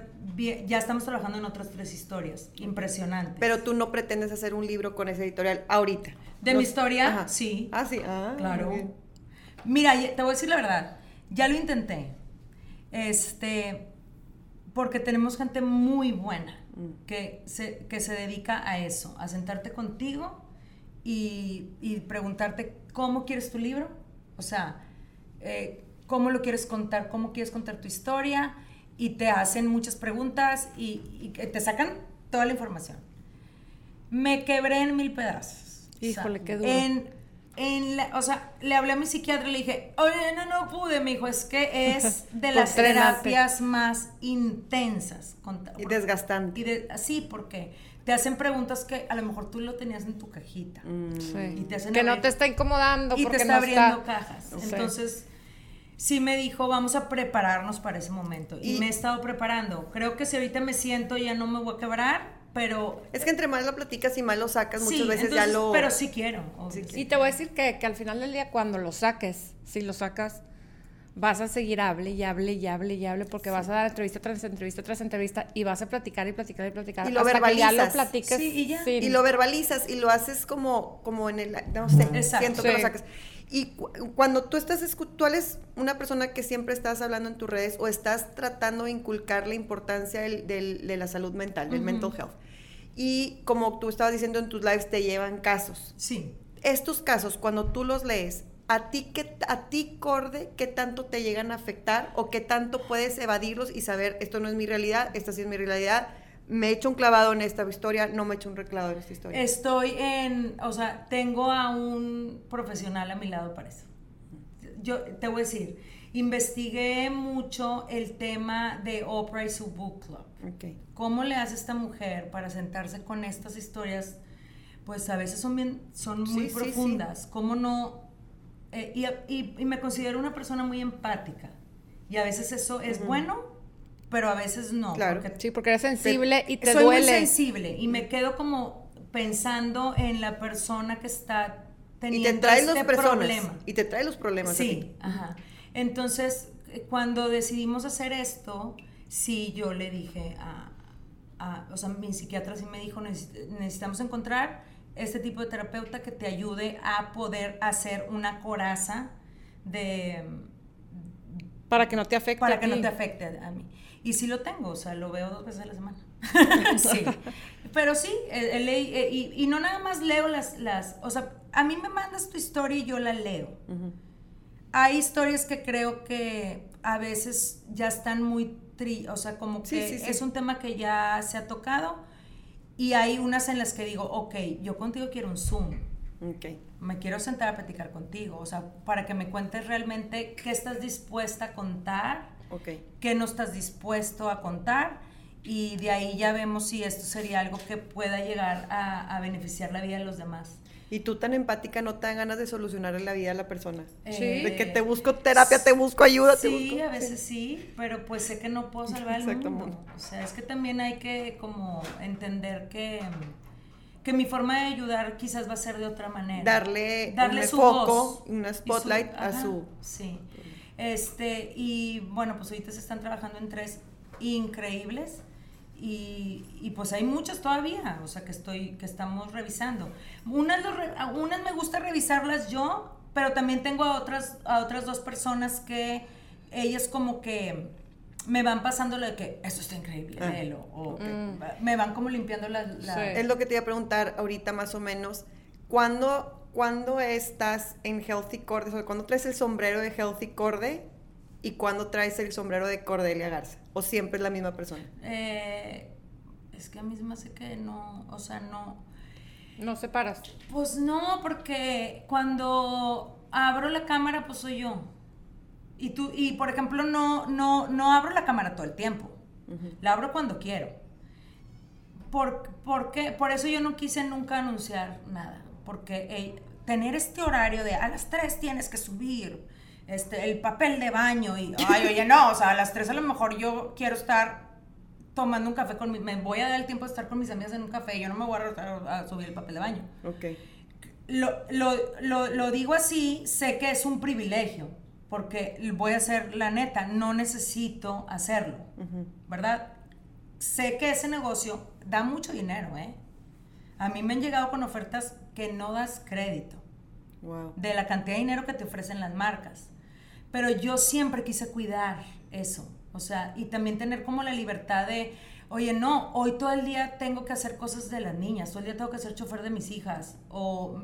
ya estamos trabajando en otras tres historias, impresionantes. Pero tú no pretendes hacer un libro con ese editorial ahorita. ¿De mi historia? Ajá. Sí. Ah, sí. Ah, Claro. Mira, te voy a decir la verdad. Ya lo intenté. Este, porque tenemos gente muy buena Mm. que se, que se dedica a eso, a sentarte contigo y, y preguntarte cómo quieres tu libro. O sea, eh, cómo lo quieres contar, cómo quieres contar tu historia y te hacen muchas preguntas y, te sacan toda la información. Me quebré en mil pedazos. Híjole, qué duro. En, en la- o sea, le hablé a mi psiquiatra y le dije, oye, no, no pude, me dijo, es que es de las terapias más intensas. con- Y desgastante. y de- sí, porque te hacen preguntas que a lo mejor tú lo tenías en tu cajita. Mm. Sí. Y te hacen que no te está incomodando y porque te está no abriendo está... cajas. Entonces, sí me dijo, vamos a prepararnos para ese momento. Y, Y- me he estado preparando. Creo que si ahorita me siento ya no me voy a quebrar, pero... Es que entre más lo platicas y más lo sacas, muchas sí, veces entonces, ya lo... Pero sí quiero. obvio, Sí, sí Y te voy a decir que, que al final del día, cuando lo saques, si lo sacas, vas a seguir hable y hable y hable y hable porque vas a dar entrevista tras entrevista tras entrevista y vas a platicar y platicar y platicar Y lo hasta que ya lo verbalizas. platiques. Sí, y ya. sin- Y lo verbalizas y lo haces como, como en el, no sé, Exacto. siento que lo Sí. sacas. Y cu- cuando tú estás, tú eres una persona que siempre estás hablando en tus redes o estás tratando de inculcar la importancia del- del- de la salud mental, del Ujú. mental health. Y como tú estabas diciendo en tus lives, te llevan casos. Sí. Estos casos, cuando tú los lees, ¿a ti, qué, a ti, Corde, qué tanto te llegan a afectar o qué tanto puedes evadirlos y saber, esto no es mi realidad, esta sí es mi realidad, me he hecho un clavado en esta historia, no me he hecho un reclavado en esta historia? Estoy en, o sea, tengo a un profesional a mi lado para eso. Yo te voy a decir, investigué mucho el tema de Oprah y su book club. ¿Cómo le hace esta mujer para sentarse con estas historias? Pues a veces son bien, son muy Sí, sí, profundas. ¿Cómo no? Eh, y, y- y me considero una persona muy empática. Y a veces eso es bueno, pero a veces no. Claro. porque Sí, porque eres sensible y te soy duele. muy sensible y me quedo como pensando en la persona que está Y teniendo te trae este los personas. problema. Y te trae los problemas. Sí, ajá. Entonces, eh, cuando decidimos hacer esto, sí, yo le dije a, a- o sea, mi psiquiatra sí me dijo, "Neces- necesitamos encontrar este tipo de terapeuta que te ayude a poder hacer una coraza de Para que no te afecte. para a que no ti. te afecte a, mí. Y sí lo tengo, o sea, lo veo dos veces a la semana. sí. Pero sí, eh, eh, leí, eh, y, y no nada más leo las, las, o sea, a mí me mandas tu historia y yo la leo. Ujú. Hay historias que creo que a veces ya están muy tri, o sea, como Sí, que sí, sí. es un tema que ya se ha tocado y hay unas en las que digo, ok, yo contigo quiero un Zoom, Ok. me quiero sentar a platicar contigo, o sea, para que me cuentes realmente qué estás dispuesta a contar, Ok. qué no estás dispuesto a contar y de ahí ya vemos si esto sería algo que pueda llegar a, a beneficiar la vida de los demás. Y tú tan empática no te dan ganas de solucionar la vida a la persona. Sí. De que te busco terapia, te busco ayuda, te Sí, busco. a veces sí, pero pues sé que no puedo salvar el mundo. O sea, es que también hay que como entender que, que mi forma de ayudar quizás va a ser de otra manera. Darle, Darle un su foco, voz una su- spotlight a su... Sí. Este, y bueno, pues ahorita se están trabajando en tres increíbles. Y, y, pues hay muchas todavía, o sea, que estoy, que estamos revisando. Unas, lo re- a unas me gusta revisarlas yo, pero también tengo a otras, a otras dos personas que ellas como que me van pasando lo de que esto está increíble, Ah. léelo", o que Mm. me van como limpiando la... la- Sí. Es lo que te iba a preguntar ahorita más o menos. ¿Cuándo, cuándo estás en Healthy Corde? O sea, ¿Cuándo traes el sombrero de Healthy Corde y cuándo traes el sombrero de Cordelia Garza? ¿O siempre es la misma persona? Eh, es que a mí me hace que no, o sea, no... No separas. Pues no, porque cuando abro la cámara, pues soy yo. Y tú, y por ejemplo, no, no, no abro la cámara todo el tiempo. La abro cuando quiero. Por, porque, por eso yo no quise nunca anunciar nada. Porque tener este horario de a las 3 tienes que subir este, el papel de baño y, ay, oye, no, o sea, a las 3 a lo mejor yo quiero estar tomando un café con mi, me voy a dar el tiempo de estar con mis amigas en un café, yo no me voy a, rotar a subir el papel de baño. Ok. Lo, lo, lo, lo digo así, sé que es un privilegio, porque voy a ser la neta, no necesito hacerlo. ¿verdad? Sé que ese negocio da mucho dinero, ¿eh? A mí me han llegado con ofertas que no das crédito Wow. de la cantidad de dinero que te ofrecen las marcas. Pero yo siempre quise cuidar eso. O sea, y también tener como la libertad de, oye, no, hoy todo el día tengo que hacer cosas de las niñas, todo el día tengo que ser chofer de mis hijas. O,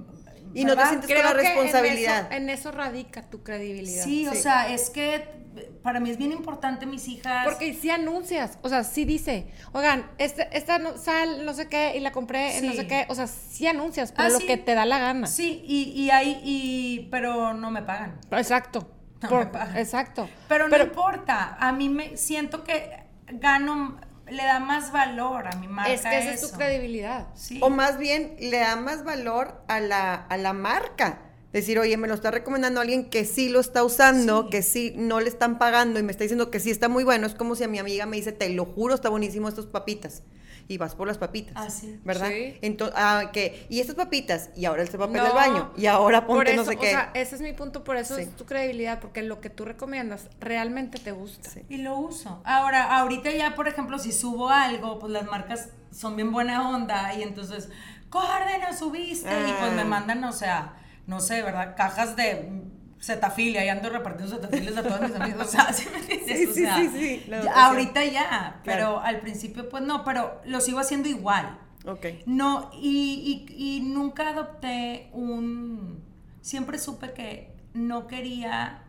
Y no te sientes con la en responsabilidad. eso- En eso, radica tu credibilidad. Sí, o sea, es que para mí es bien importante mis hijas. Porque si anuncias, o sea, sí dice, oigan, este, esta no- sal, no sé qué, y la compré en no sé qué, o sea, sí anuncias, pero Ah, lo sí. que te da la gana. Sí, y, y hay, y, pero no me pagan. Exacto. No Por- me pagan. exacto. Pero no importa, a mí me siento que gano, le da más valor a mi marca. Es que esa es tu credibilidad. Sí. O más bien le da más valor a la, a la marca. Decir, oye, me lo está recomendando alguien que sí lo está usando, Sí. que sí no le están pagando y me está diciendo que sí está muy bueno. Es como si a mi amiga me dice, te lo juro, está buenísimo estos papitas. Y vas por las papitas. Ah, sí. ¿Verdad? Sí. Entonces, ah, que, y estas papitas, y ahora él se va a pegar No, al baño, y ahora Por ponte eso, no sé o qué. sea, ese es mi punto, por eso Sí. es tu credibilidad, porque lo que tú recomiendas realmente te gusta. Sí. Y lo uso. Ahora, ahorita ya, por ejemplo, si subo algo, pues las marcas son bien buena onda y entonces, córdenos, subiste. Y pues me Ah. mandan, o sea, no sé, ¿verdad? Cajas de mm, cetafilia y ando repartiendo cetafilias a todos mis amigos. O sea, ¿sí me? Sí, O sea, sí, sí, ya- ahorita ya, pero Claro. al principio, pues no, pero lo sigo haciendo igual. Ok. No, y, y- y nunca adopté un... Siempre supe que no quería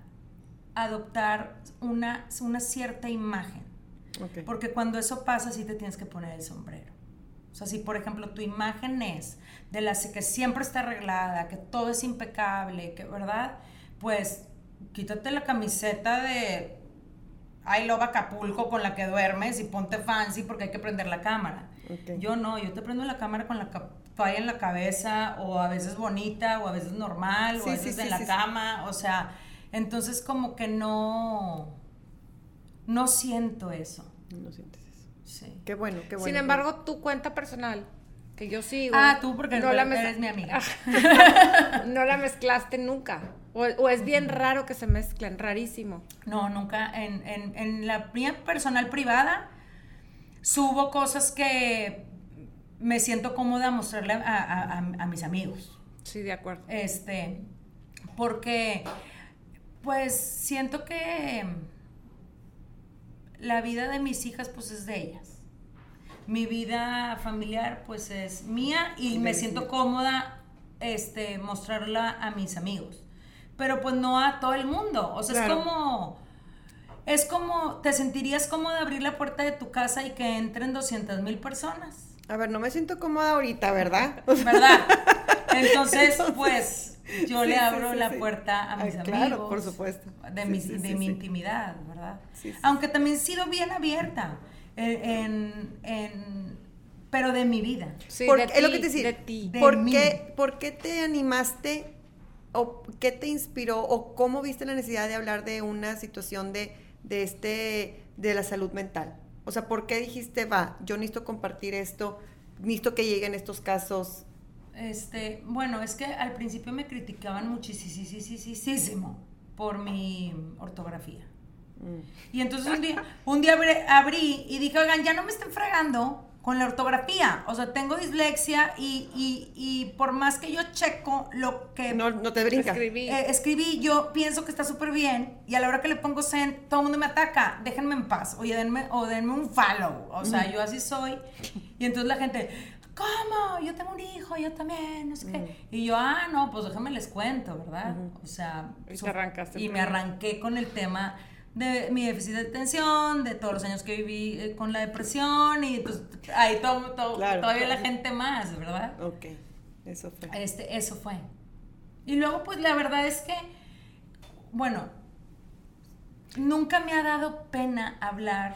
adoptar una, una cierta imagen. ok. Porque cuando eso pasa, sí te tienes que poner el sombrero. O sea, si por ejemplo tu imagen es de la que siempre está arreglada, que todo es impecable, que, ¿verdad? Pues quítate la camiseta de I Love Acapulco con la que duermes y ponte fancy porque hay que prender la cámara. Yo no, yo te prendo la cámara con la toalla en la cabeza, o a veces bonita, o a veces normal, o a veces sí, en la sí, cama, o sea, entonces como que no, no siento eso. No sientes. Sí. Qué bueno, qué bueno. Sin embargo, tu cuenta personal, que yo sigo. Ah, tú, porque no la eres mi amiga. no la mezclaste nunca. O, o es bien raro que se mezclen, rarísimo. No, nunca. En, en, en la mía personal privada subo cosas que me siento cómoda mostrarle a, a- a- a mis amigos. Sí, de acuerdo. Este, porque, pues, siento que la vida de mis hijas, pues, es de ellas. Mi vida familiar, pues, es mía y me siento cómoda, este, mostrarla a mis amigos. Pero, pues, no a todo el mundo. O sea, Claro. es como... Es como, ¿te sentirías cómoda abrir la puerta de tu casa y que entren 200 mil personas? A ver, no me siento cómoda ahorita, ¿verdad? ¿Verdad? Entonces, Entonces, pues, yo sí, le abro sí, la sí. puerta a mis amigos. claro, por supuesto. De, Sí, mi, sí, de sí, mi sí. intimidad, ¿verdad? Sí, sí. Aunque también he sido bien abierta, en, en- en- pero de mi vida. Sí, Por- de es lo ti, que te decía. de ti. De ¿Por, mí. qué, ¿Por qué te animaste o qué te inspiró o cómo viste la necesidad de hablar de una situación de, de este de la salud mental? O sea, ¿por qué dijiste, va, yo necesito compartir esto, necesito que lleguen estos casos? Este, bueno, es que al principio me criticaban muchísimo por mi ortografía. Mm. Y entonces un día, un día abrí, abrí y dije, oigan, ya no me estén fregando con la ortografía. O sea, tengo dislexia y, y- y por más que yo checo lo que No, no te brincas. Escribí. eh, escribí, yo pienso que está súper bien y a la hora que le pongo send, todo el mundo me ataca. Déjenme en paz. Oye, denme, o denme un follow. O sea, yo así soy. Y entonces la gente, ¿cómo? Yo tengo un hijo, yo también, no sé qué. Y yo, ah, no, pues déjame les cuento, ¿verdad? O sea, Y te su- arrancaste Y me arranqué con el tema de mi déficit de atención, de todos los años que viví eh, con la depresión y entonces ahí todo, todo- Claro, todavía claro. la gente más, ¿verdad? Ok, eso fue. Este, eso fue. Y luego, pues la verdad es que, bueno, nunca me ha dado pena hablar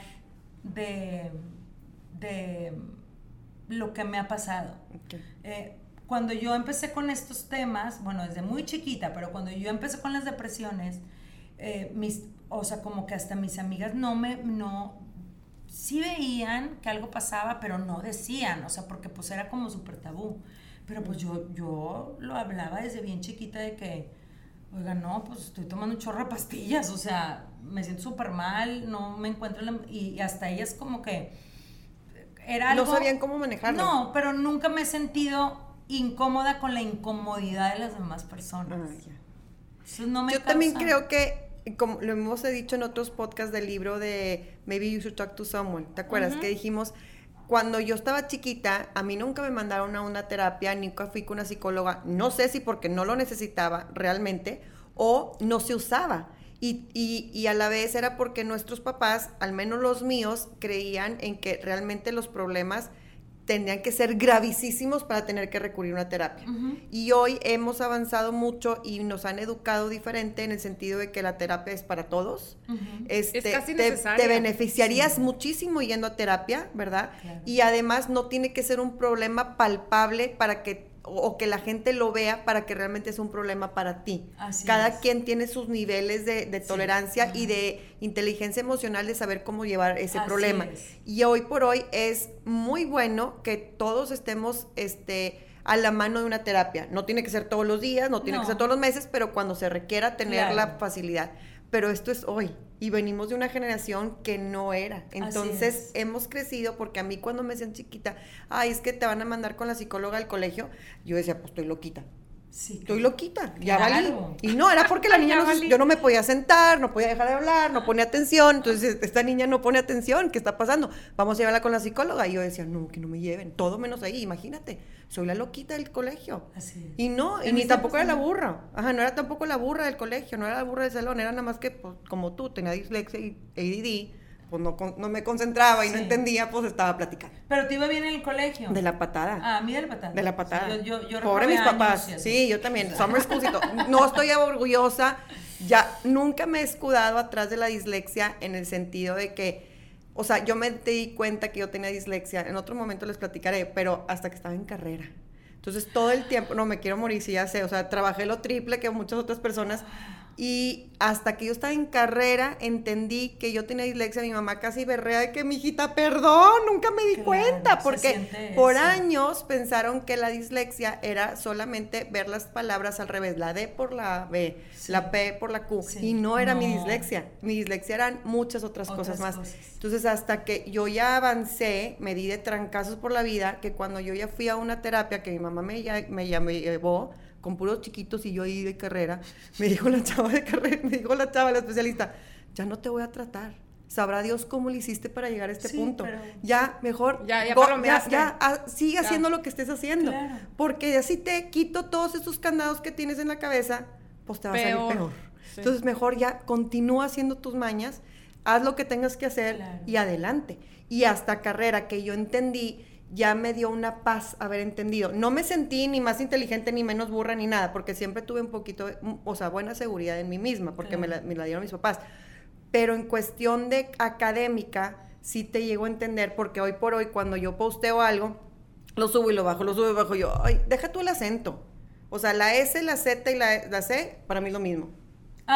de, de lo que me ha pasado. Ok. Eh, cuando yo empecé con estos temas, bueno, desde muy chiquita, pero cuando yo empecé con las depresiones, eh, mis, o sea, como que hasta mis amigas no me, no, sí veían que algo pasaba, pero no decían, o sea, porque pues era como súper tabú. Pero pues yo, yo lo hablaba desde bien chiquita de que, oiga, no, pues estoy tomando un chorro de pastillas, o sea, me siento súper mal, no me encuentro, en la- y, y hasta ellas como que era No algo... sabían cómo manejarlo. No, pero nunca me he sentido incómoda con la incomodidad de las demás personas. Ah, ya. Eso no me Yo también creo que, como lo hemos dicho en otros podcasts del libro de Maybe You Should Talk to Someone, ¿te acuerdas? Que dijimos, cuando yo estaba chiquita, a mí nunca me mandaron a una terapia, nunca fui con una psicóloga, no sé si porque no lo necesitaba realmente o no se usaba. Y, y- y a la vez era porque nuestros papás, al menos los míos, creían en que realmente los problemas tenían que ser gravísimos para tener que recurrir a una terapia. Y hoy hemos avanzado mucho y nos han educado diferente en el sentido de que la terapia es para todos. este, Es casi te, te beneficiarías muchísimo yendo a terapia, ¿verdad? Y además no tiene que ser un problema palpable para que o que la gente lo vea para que realmente es un problema para ti. Así Cada es. quien tiene sus niveles de, de tolerancia y de inteligencia emocional de saber cómo llevar ese Así problema. es. Y hoy por hoy es muy bueno que todos estemos este, a la mano de una terapia. No tiene que ser todos los días, no tiene No. que ser todos los meses, pero cuando se requiera tener la facilidad. Pero esto es hoy y venimos de una generación que no era. Entonces es. hemos crecido porque a mí cuando me decían chiquita, ay, es que te van a mandar con la psicóloga al colegio, yo decía, pues estoy loquita. Sí. Estoy loquita, ya Claro. valí. Y no, era porque la niña no, valí. yo no me podía sentar, no podía dejar de hablar, no ponía atención. Entonces, esta niña no pone atención, ¿qué está pasando? Vamos a llevarla con la psicóloga. Y yo decía, no, que no me lleven, todo menos ahí, imagínate. Soy la loquita del colegio. Así. Y no, y ni tampoco era la burra. Ajá, no era tampoco la burra del colegio, no era la burra del salón, era nada más que, pues, como tú, tenía dislexia y ADD, pues no, no me concentraba y no Sí. entendía, pues estaba platicando. Pero te iba bien en el colegio. De la patada. Ah, a mí de la patada. De la patada. Sí, yo, yo, yo Pobre mis papás. Sí, yo también. Summer school y todo. No estoy orgullosa. Ya nunca me he escudado atrás de la dislexia en el sentido de que, o sea, yo me di cuenta que yo tenía dislexia. En otro momento les platicaré, pero hasta que estaba en carrera. Entonces todo el tiempo, no me quiero morir, sí, ya sé. O sea, trabajé lo triple que muchas otras personas. Y hasta que yo estaba en carrera, entendí que yo tenía dislexia. Mi mamá casi berrea de que, mi hijita, perdón, nunca me di Claro, cuenta. Porque por eso. años pensaron que la dislexia era solamente ver las palabras al revés, la D por la B, Sí. la P por la Q, Sí. y no era mi dislexia. Mi dislexia eran muchas otras, Otras cosas más. cosas. Entonces, hasta que yo ya avancé, me di de trancazos por la vida, que cuando yo ya fui a una terapia que mi mamá me, ya- me, ya me llevó con puros chiquitos y yo ahí de carrera, me dijo la chava de carrera, me dijo la chava, la especialista, ya no te voy a tratar. Sabrá Dios cómo le hiciste para llegar a este Sí, punto. pero- Ya, mejor, Ya- ya go- ya, ya, ah, sigue Ya. haciendo lo que estés haciendo. Claro. Porque así te quito todos esos candados que tienes en la cabeza, pues te va a salir Peor. peor. Sí. Entonces, mejor ya continúa haciendo tus mañas, haz lo que tengas que hacer Claro. y adelante. Y hasta carrera que yo entendí, ya me dio una paz haber entendido. No me sentí ni más inteligente, ni menos burra, ni nada, porque siempre tuve un poquito, de- o sea, buena seguridad en mí misma, porque me, la, me la dieron mis papás. Pero en cuestión de académica, sí te llego a entender, porque hoy por hoy, cuando yo posteo algo, lo subo y lo bajo, lo subo y lo bajo, yo, ay, deja tú el acento. O sea, la S, la Z y la, la C, para mí es lo mismo.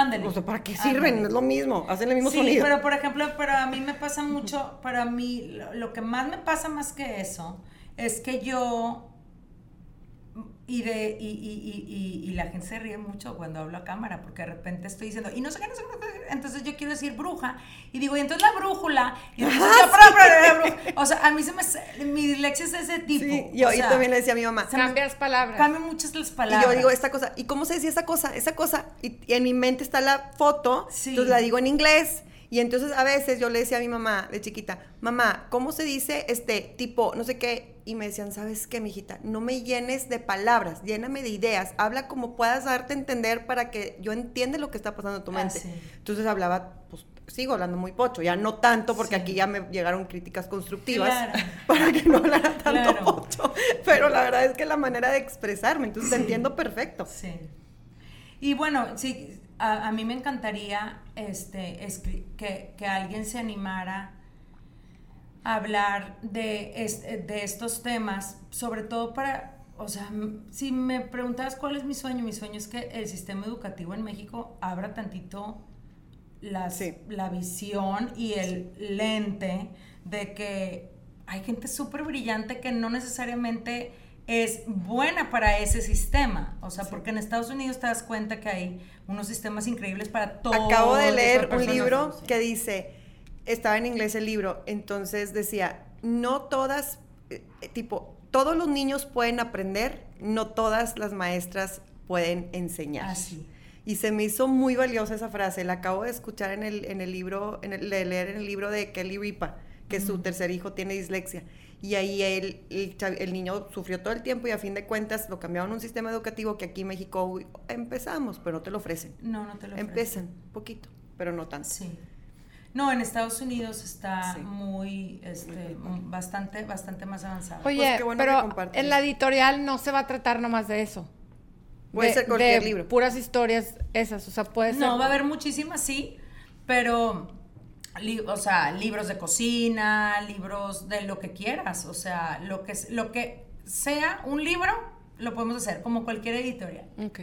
Ándale. O sea, ¿para qué Ándale. sirven? Es lo mismo, hacen el mismo sí, sonido. pero por ejemplo, pero a mí me pasa mucho, para mí, lo, lo que más me pasa más que eso, es que yo, y, de, y, y, y, y, y la gente se ríe mucho cuando hablo a cámara, porque de repente estoy diciendo, y no sé qué, no sé qué, no sé qué", entonces yo quiero decir bruja, y digo, y entonces la brújula, y entonces yo, "Pero, pero, la bruja". o sea, a mí se me, mi dislexia es ese tipo. Sí, yo, o yo sea, también le decía a mi mamá. se me- Cambias palabras. Cambian muchas las Y palabras. yo digo esta cosa, ¿y cómo se decía esa cosa? Esa cosa, y, y en mi mente está la foto, Sí. entonces la digo en inglés. Y entonces a veces yo le decía a mi mamá de chiquita, mamá, ¿cómo se dice este tipo, no sé qué? Y me decían, ¿sabes qué, mijita? No me llenes de palabras, lléname de ideas, habla como puedas darte a entender para que yo entienda lo que está pasando en tu Ah, mente. sí. Entonces hablaba, pues sigo hablando muy pocho, ya no tanto porque Sí. aquí ya me llegaron críticas constructivas Claro. para que no hablara tanto Claro. pocho, pero la verdad es que la manera de expresarme, entonces te entiendo perfecto. Sí. Y bueno, sí, a, a mí me encantaría este, que, que alguien se animara a hablar de, este- de estos temas, sobre todo para, o sea, si me preguntabas cuál es mi sueño, mi sueño es que el sistema educativo en México abra tantito las- Sí. la visión y el lente de que hay gente súper brillante que no necesariamente es buena para ese sistema. O sea, porque en Estados Unidos te das cuenta que hay unos sistemas increíbles para todo. Acabo de leer un libro que dice, estaba en inglés el libro, entonces decía, no todas, eh, tipo, todos los niños pueden aprender, no todas las maestras pueden enseñar. Así. Y se me hizo muy valiosa esa frase, la acabo de escuchar en el, en el libro, en el, de leer en el libro de Kelly Ripa, que su tercer hijo tiene dislexia. Y ahí el, el, niño sufrió todo el tiempo y a fin de cuentas lo cambiaron a un sistema educativo que aquí en México uy, empezamos, pero no te lo ofrecen. No, no te lo ofrecen. Empiezan, poquito, pero no tanto. Sí. No, en Estados Unidos está muy, este, bastante, bastante más avanzado. Oye, pues pero en la editorial no se va a tratar nomás de eso. Puede ser cualquier libro. Puras historias esas, o sea, puede ser. No, va a haber muchísimas, sí, pero, o sea, libros de cocina, libros de lo que quieras, o sea, lo que, lo que sea un libro, lo podemos hacer, como cualquier editorial. Ok.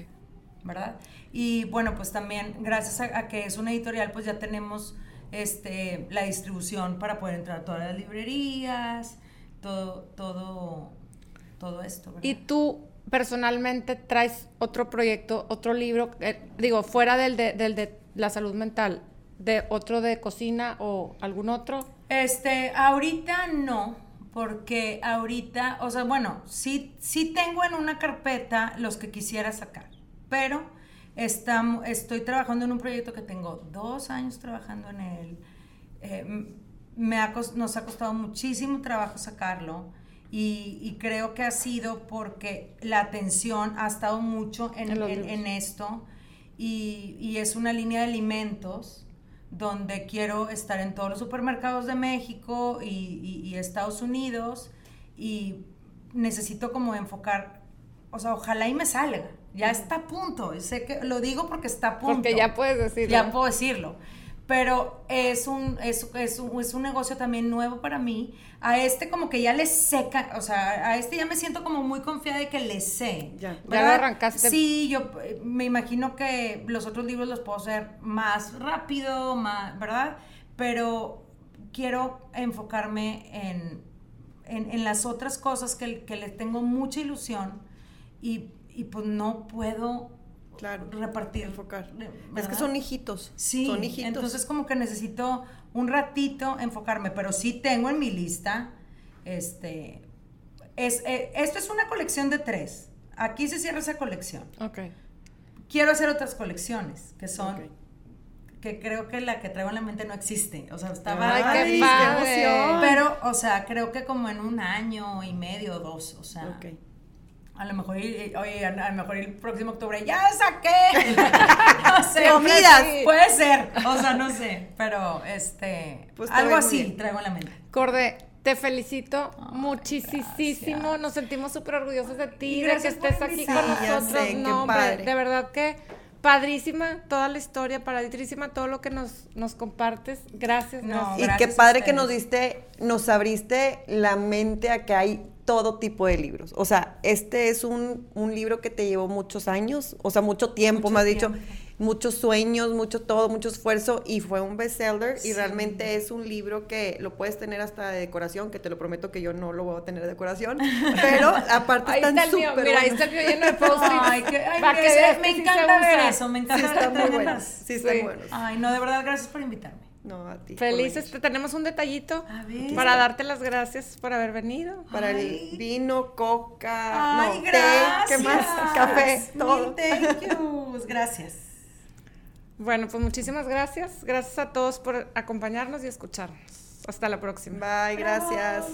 ¿Verdad? Y bueno, pues también, gracias a, que es una editorial, pues ya tenemos este, la distribución para poder entrar a todas las librerías, todo, todo, todo esto. ¿verdad? Y tú personalmente traes otro proyecto, otro libro, eh, digo, fuera del de, del de la salud mental, de otro de cocina o algún otro? Este, ahorita no, porque ahorita, o sea, bueno, sí, sí tengo en una carpeta los que quisiera sacar, pero estamos, estoy trabajando en un proyecto que tengo dos años trabajando en él. Eh, me nos ha costado muchísimo trabajo sacarlo y, creo que ha sido porque la atención ha estado mucho en, en, esto y, y, es una línea de alimentos donde quiero estar en todos los supermercados de México y, y Estados Unidos y necesito como enfocar, o sea, ojalá y me salga, ya está a punto, sé que lo digo porque está a punto. Porque ya puedes decirlo. Ya puedo decirlo pero es un, es, es, un, es un negocio también nuevo para mí. A este como que ya le seca, o sea, a este ya me siento como muy confiada de que le sé. Ya, ya lo arrancaste. Sí, yo eh, me imagino que los otros libros los puedo hacer más rápido, más, ¿verdad? Pero quiero enfocarme en, en, en las otras cosas que, que les tengo mucha ilusión y, y pues no puedo Claro. Repartir. Enfocar. Es que son hijitos. Sí. Son hijitos. Entonces como que necesito un ratito enfocarme, pero sí tengo en mi lista, este, es, eh, esto es una colección de tres. Aquí se cierra esa colección. Ok. Quiero hacer otras colecciones, que son... que creo que la que traigo en la mente no existe. O sea, estaba... ¡Ay, qué Pero, o sea, creo que como en un año y medio dos, o sea... Okay. A lo mejor, oye, a lo mejor el próximo octubre ya saqué. no sé. Comidas. Puede ser. O sea, no sé. Pero este. Pues algo así traigo en la mente. Corde, te felicito muchísimo. Nos sentimos súper orgullosos de ti, de que estés aquí con nosotros. no, hombre, de verdad que padrísima toda la historia, padrísima todo lo que nos, nos compartes. Gracias, no, Y qué padre que nos diste, nos abriste la mente a que hay todo tipo de libros. O sea, este es un, un libro que te llevó muchos años, o sea, mucho tiempo, me has dicho, muchos sueños, mucho todo, mucho esfuerzo, y fue un bestseller, y realmente es un libro que lo puedes tener hasta de decoración, que te lo prometo que yo no lo voy a tener de decoración, pero aparte ahí están súper Mira, ahí está el lleno de post Ay, que, ay, me encanta ver eso, me encanta sí, están muy buenos, sí, están buenos. Ay, no, de verdad, gracias por invitarme. No, a ti. Felices, te tenemos un detallito para darte las gracias por haber venido. Para el vino, coca, Ay, gracias. ¿qué más? Café, todo. Thank yous. Gracias. Bueno, pues muchísimas gracias. Gracias a todos por acompañarnos y escucharnos. Hasta la próxima. Bye, gracias.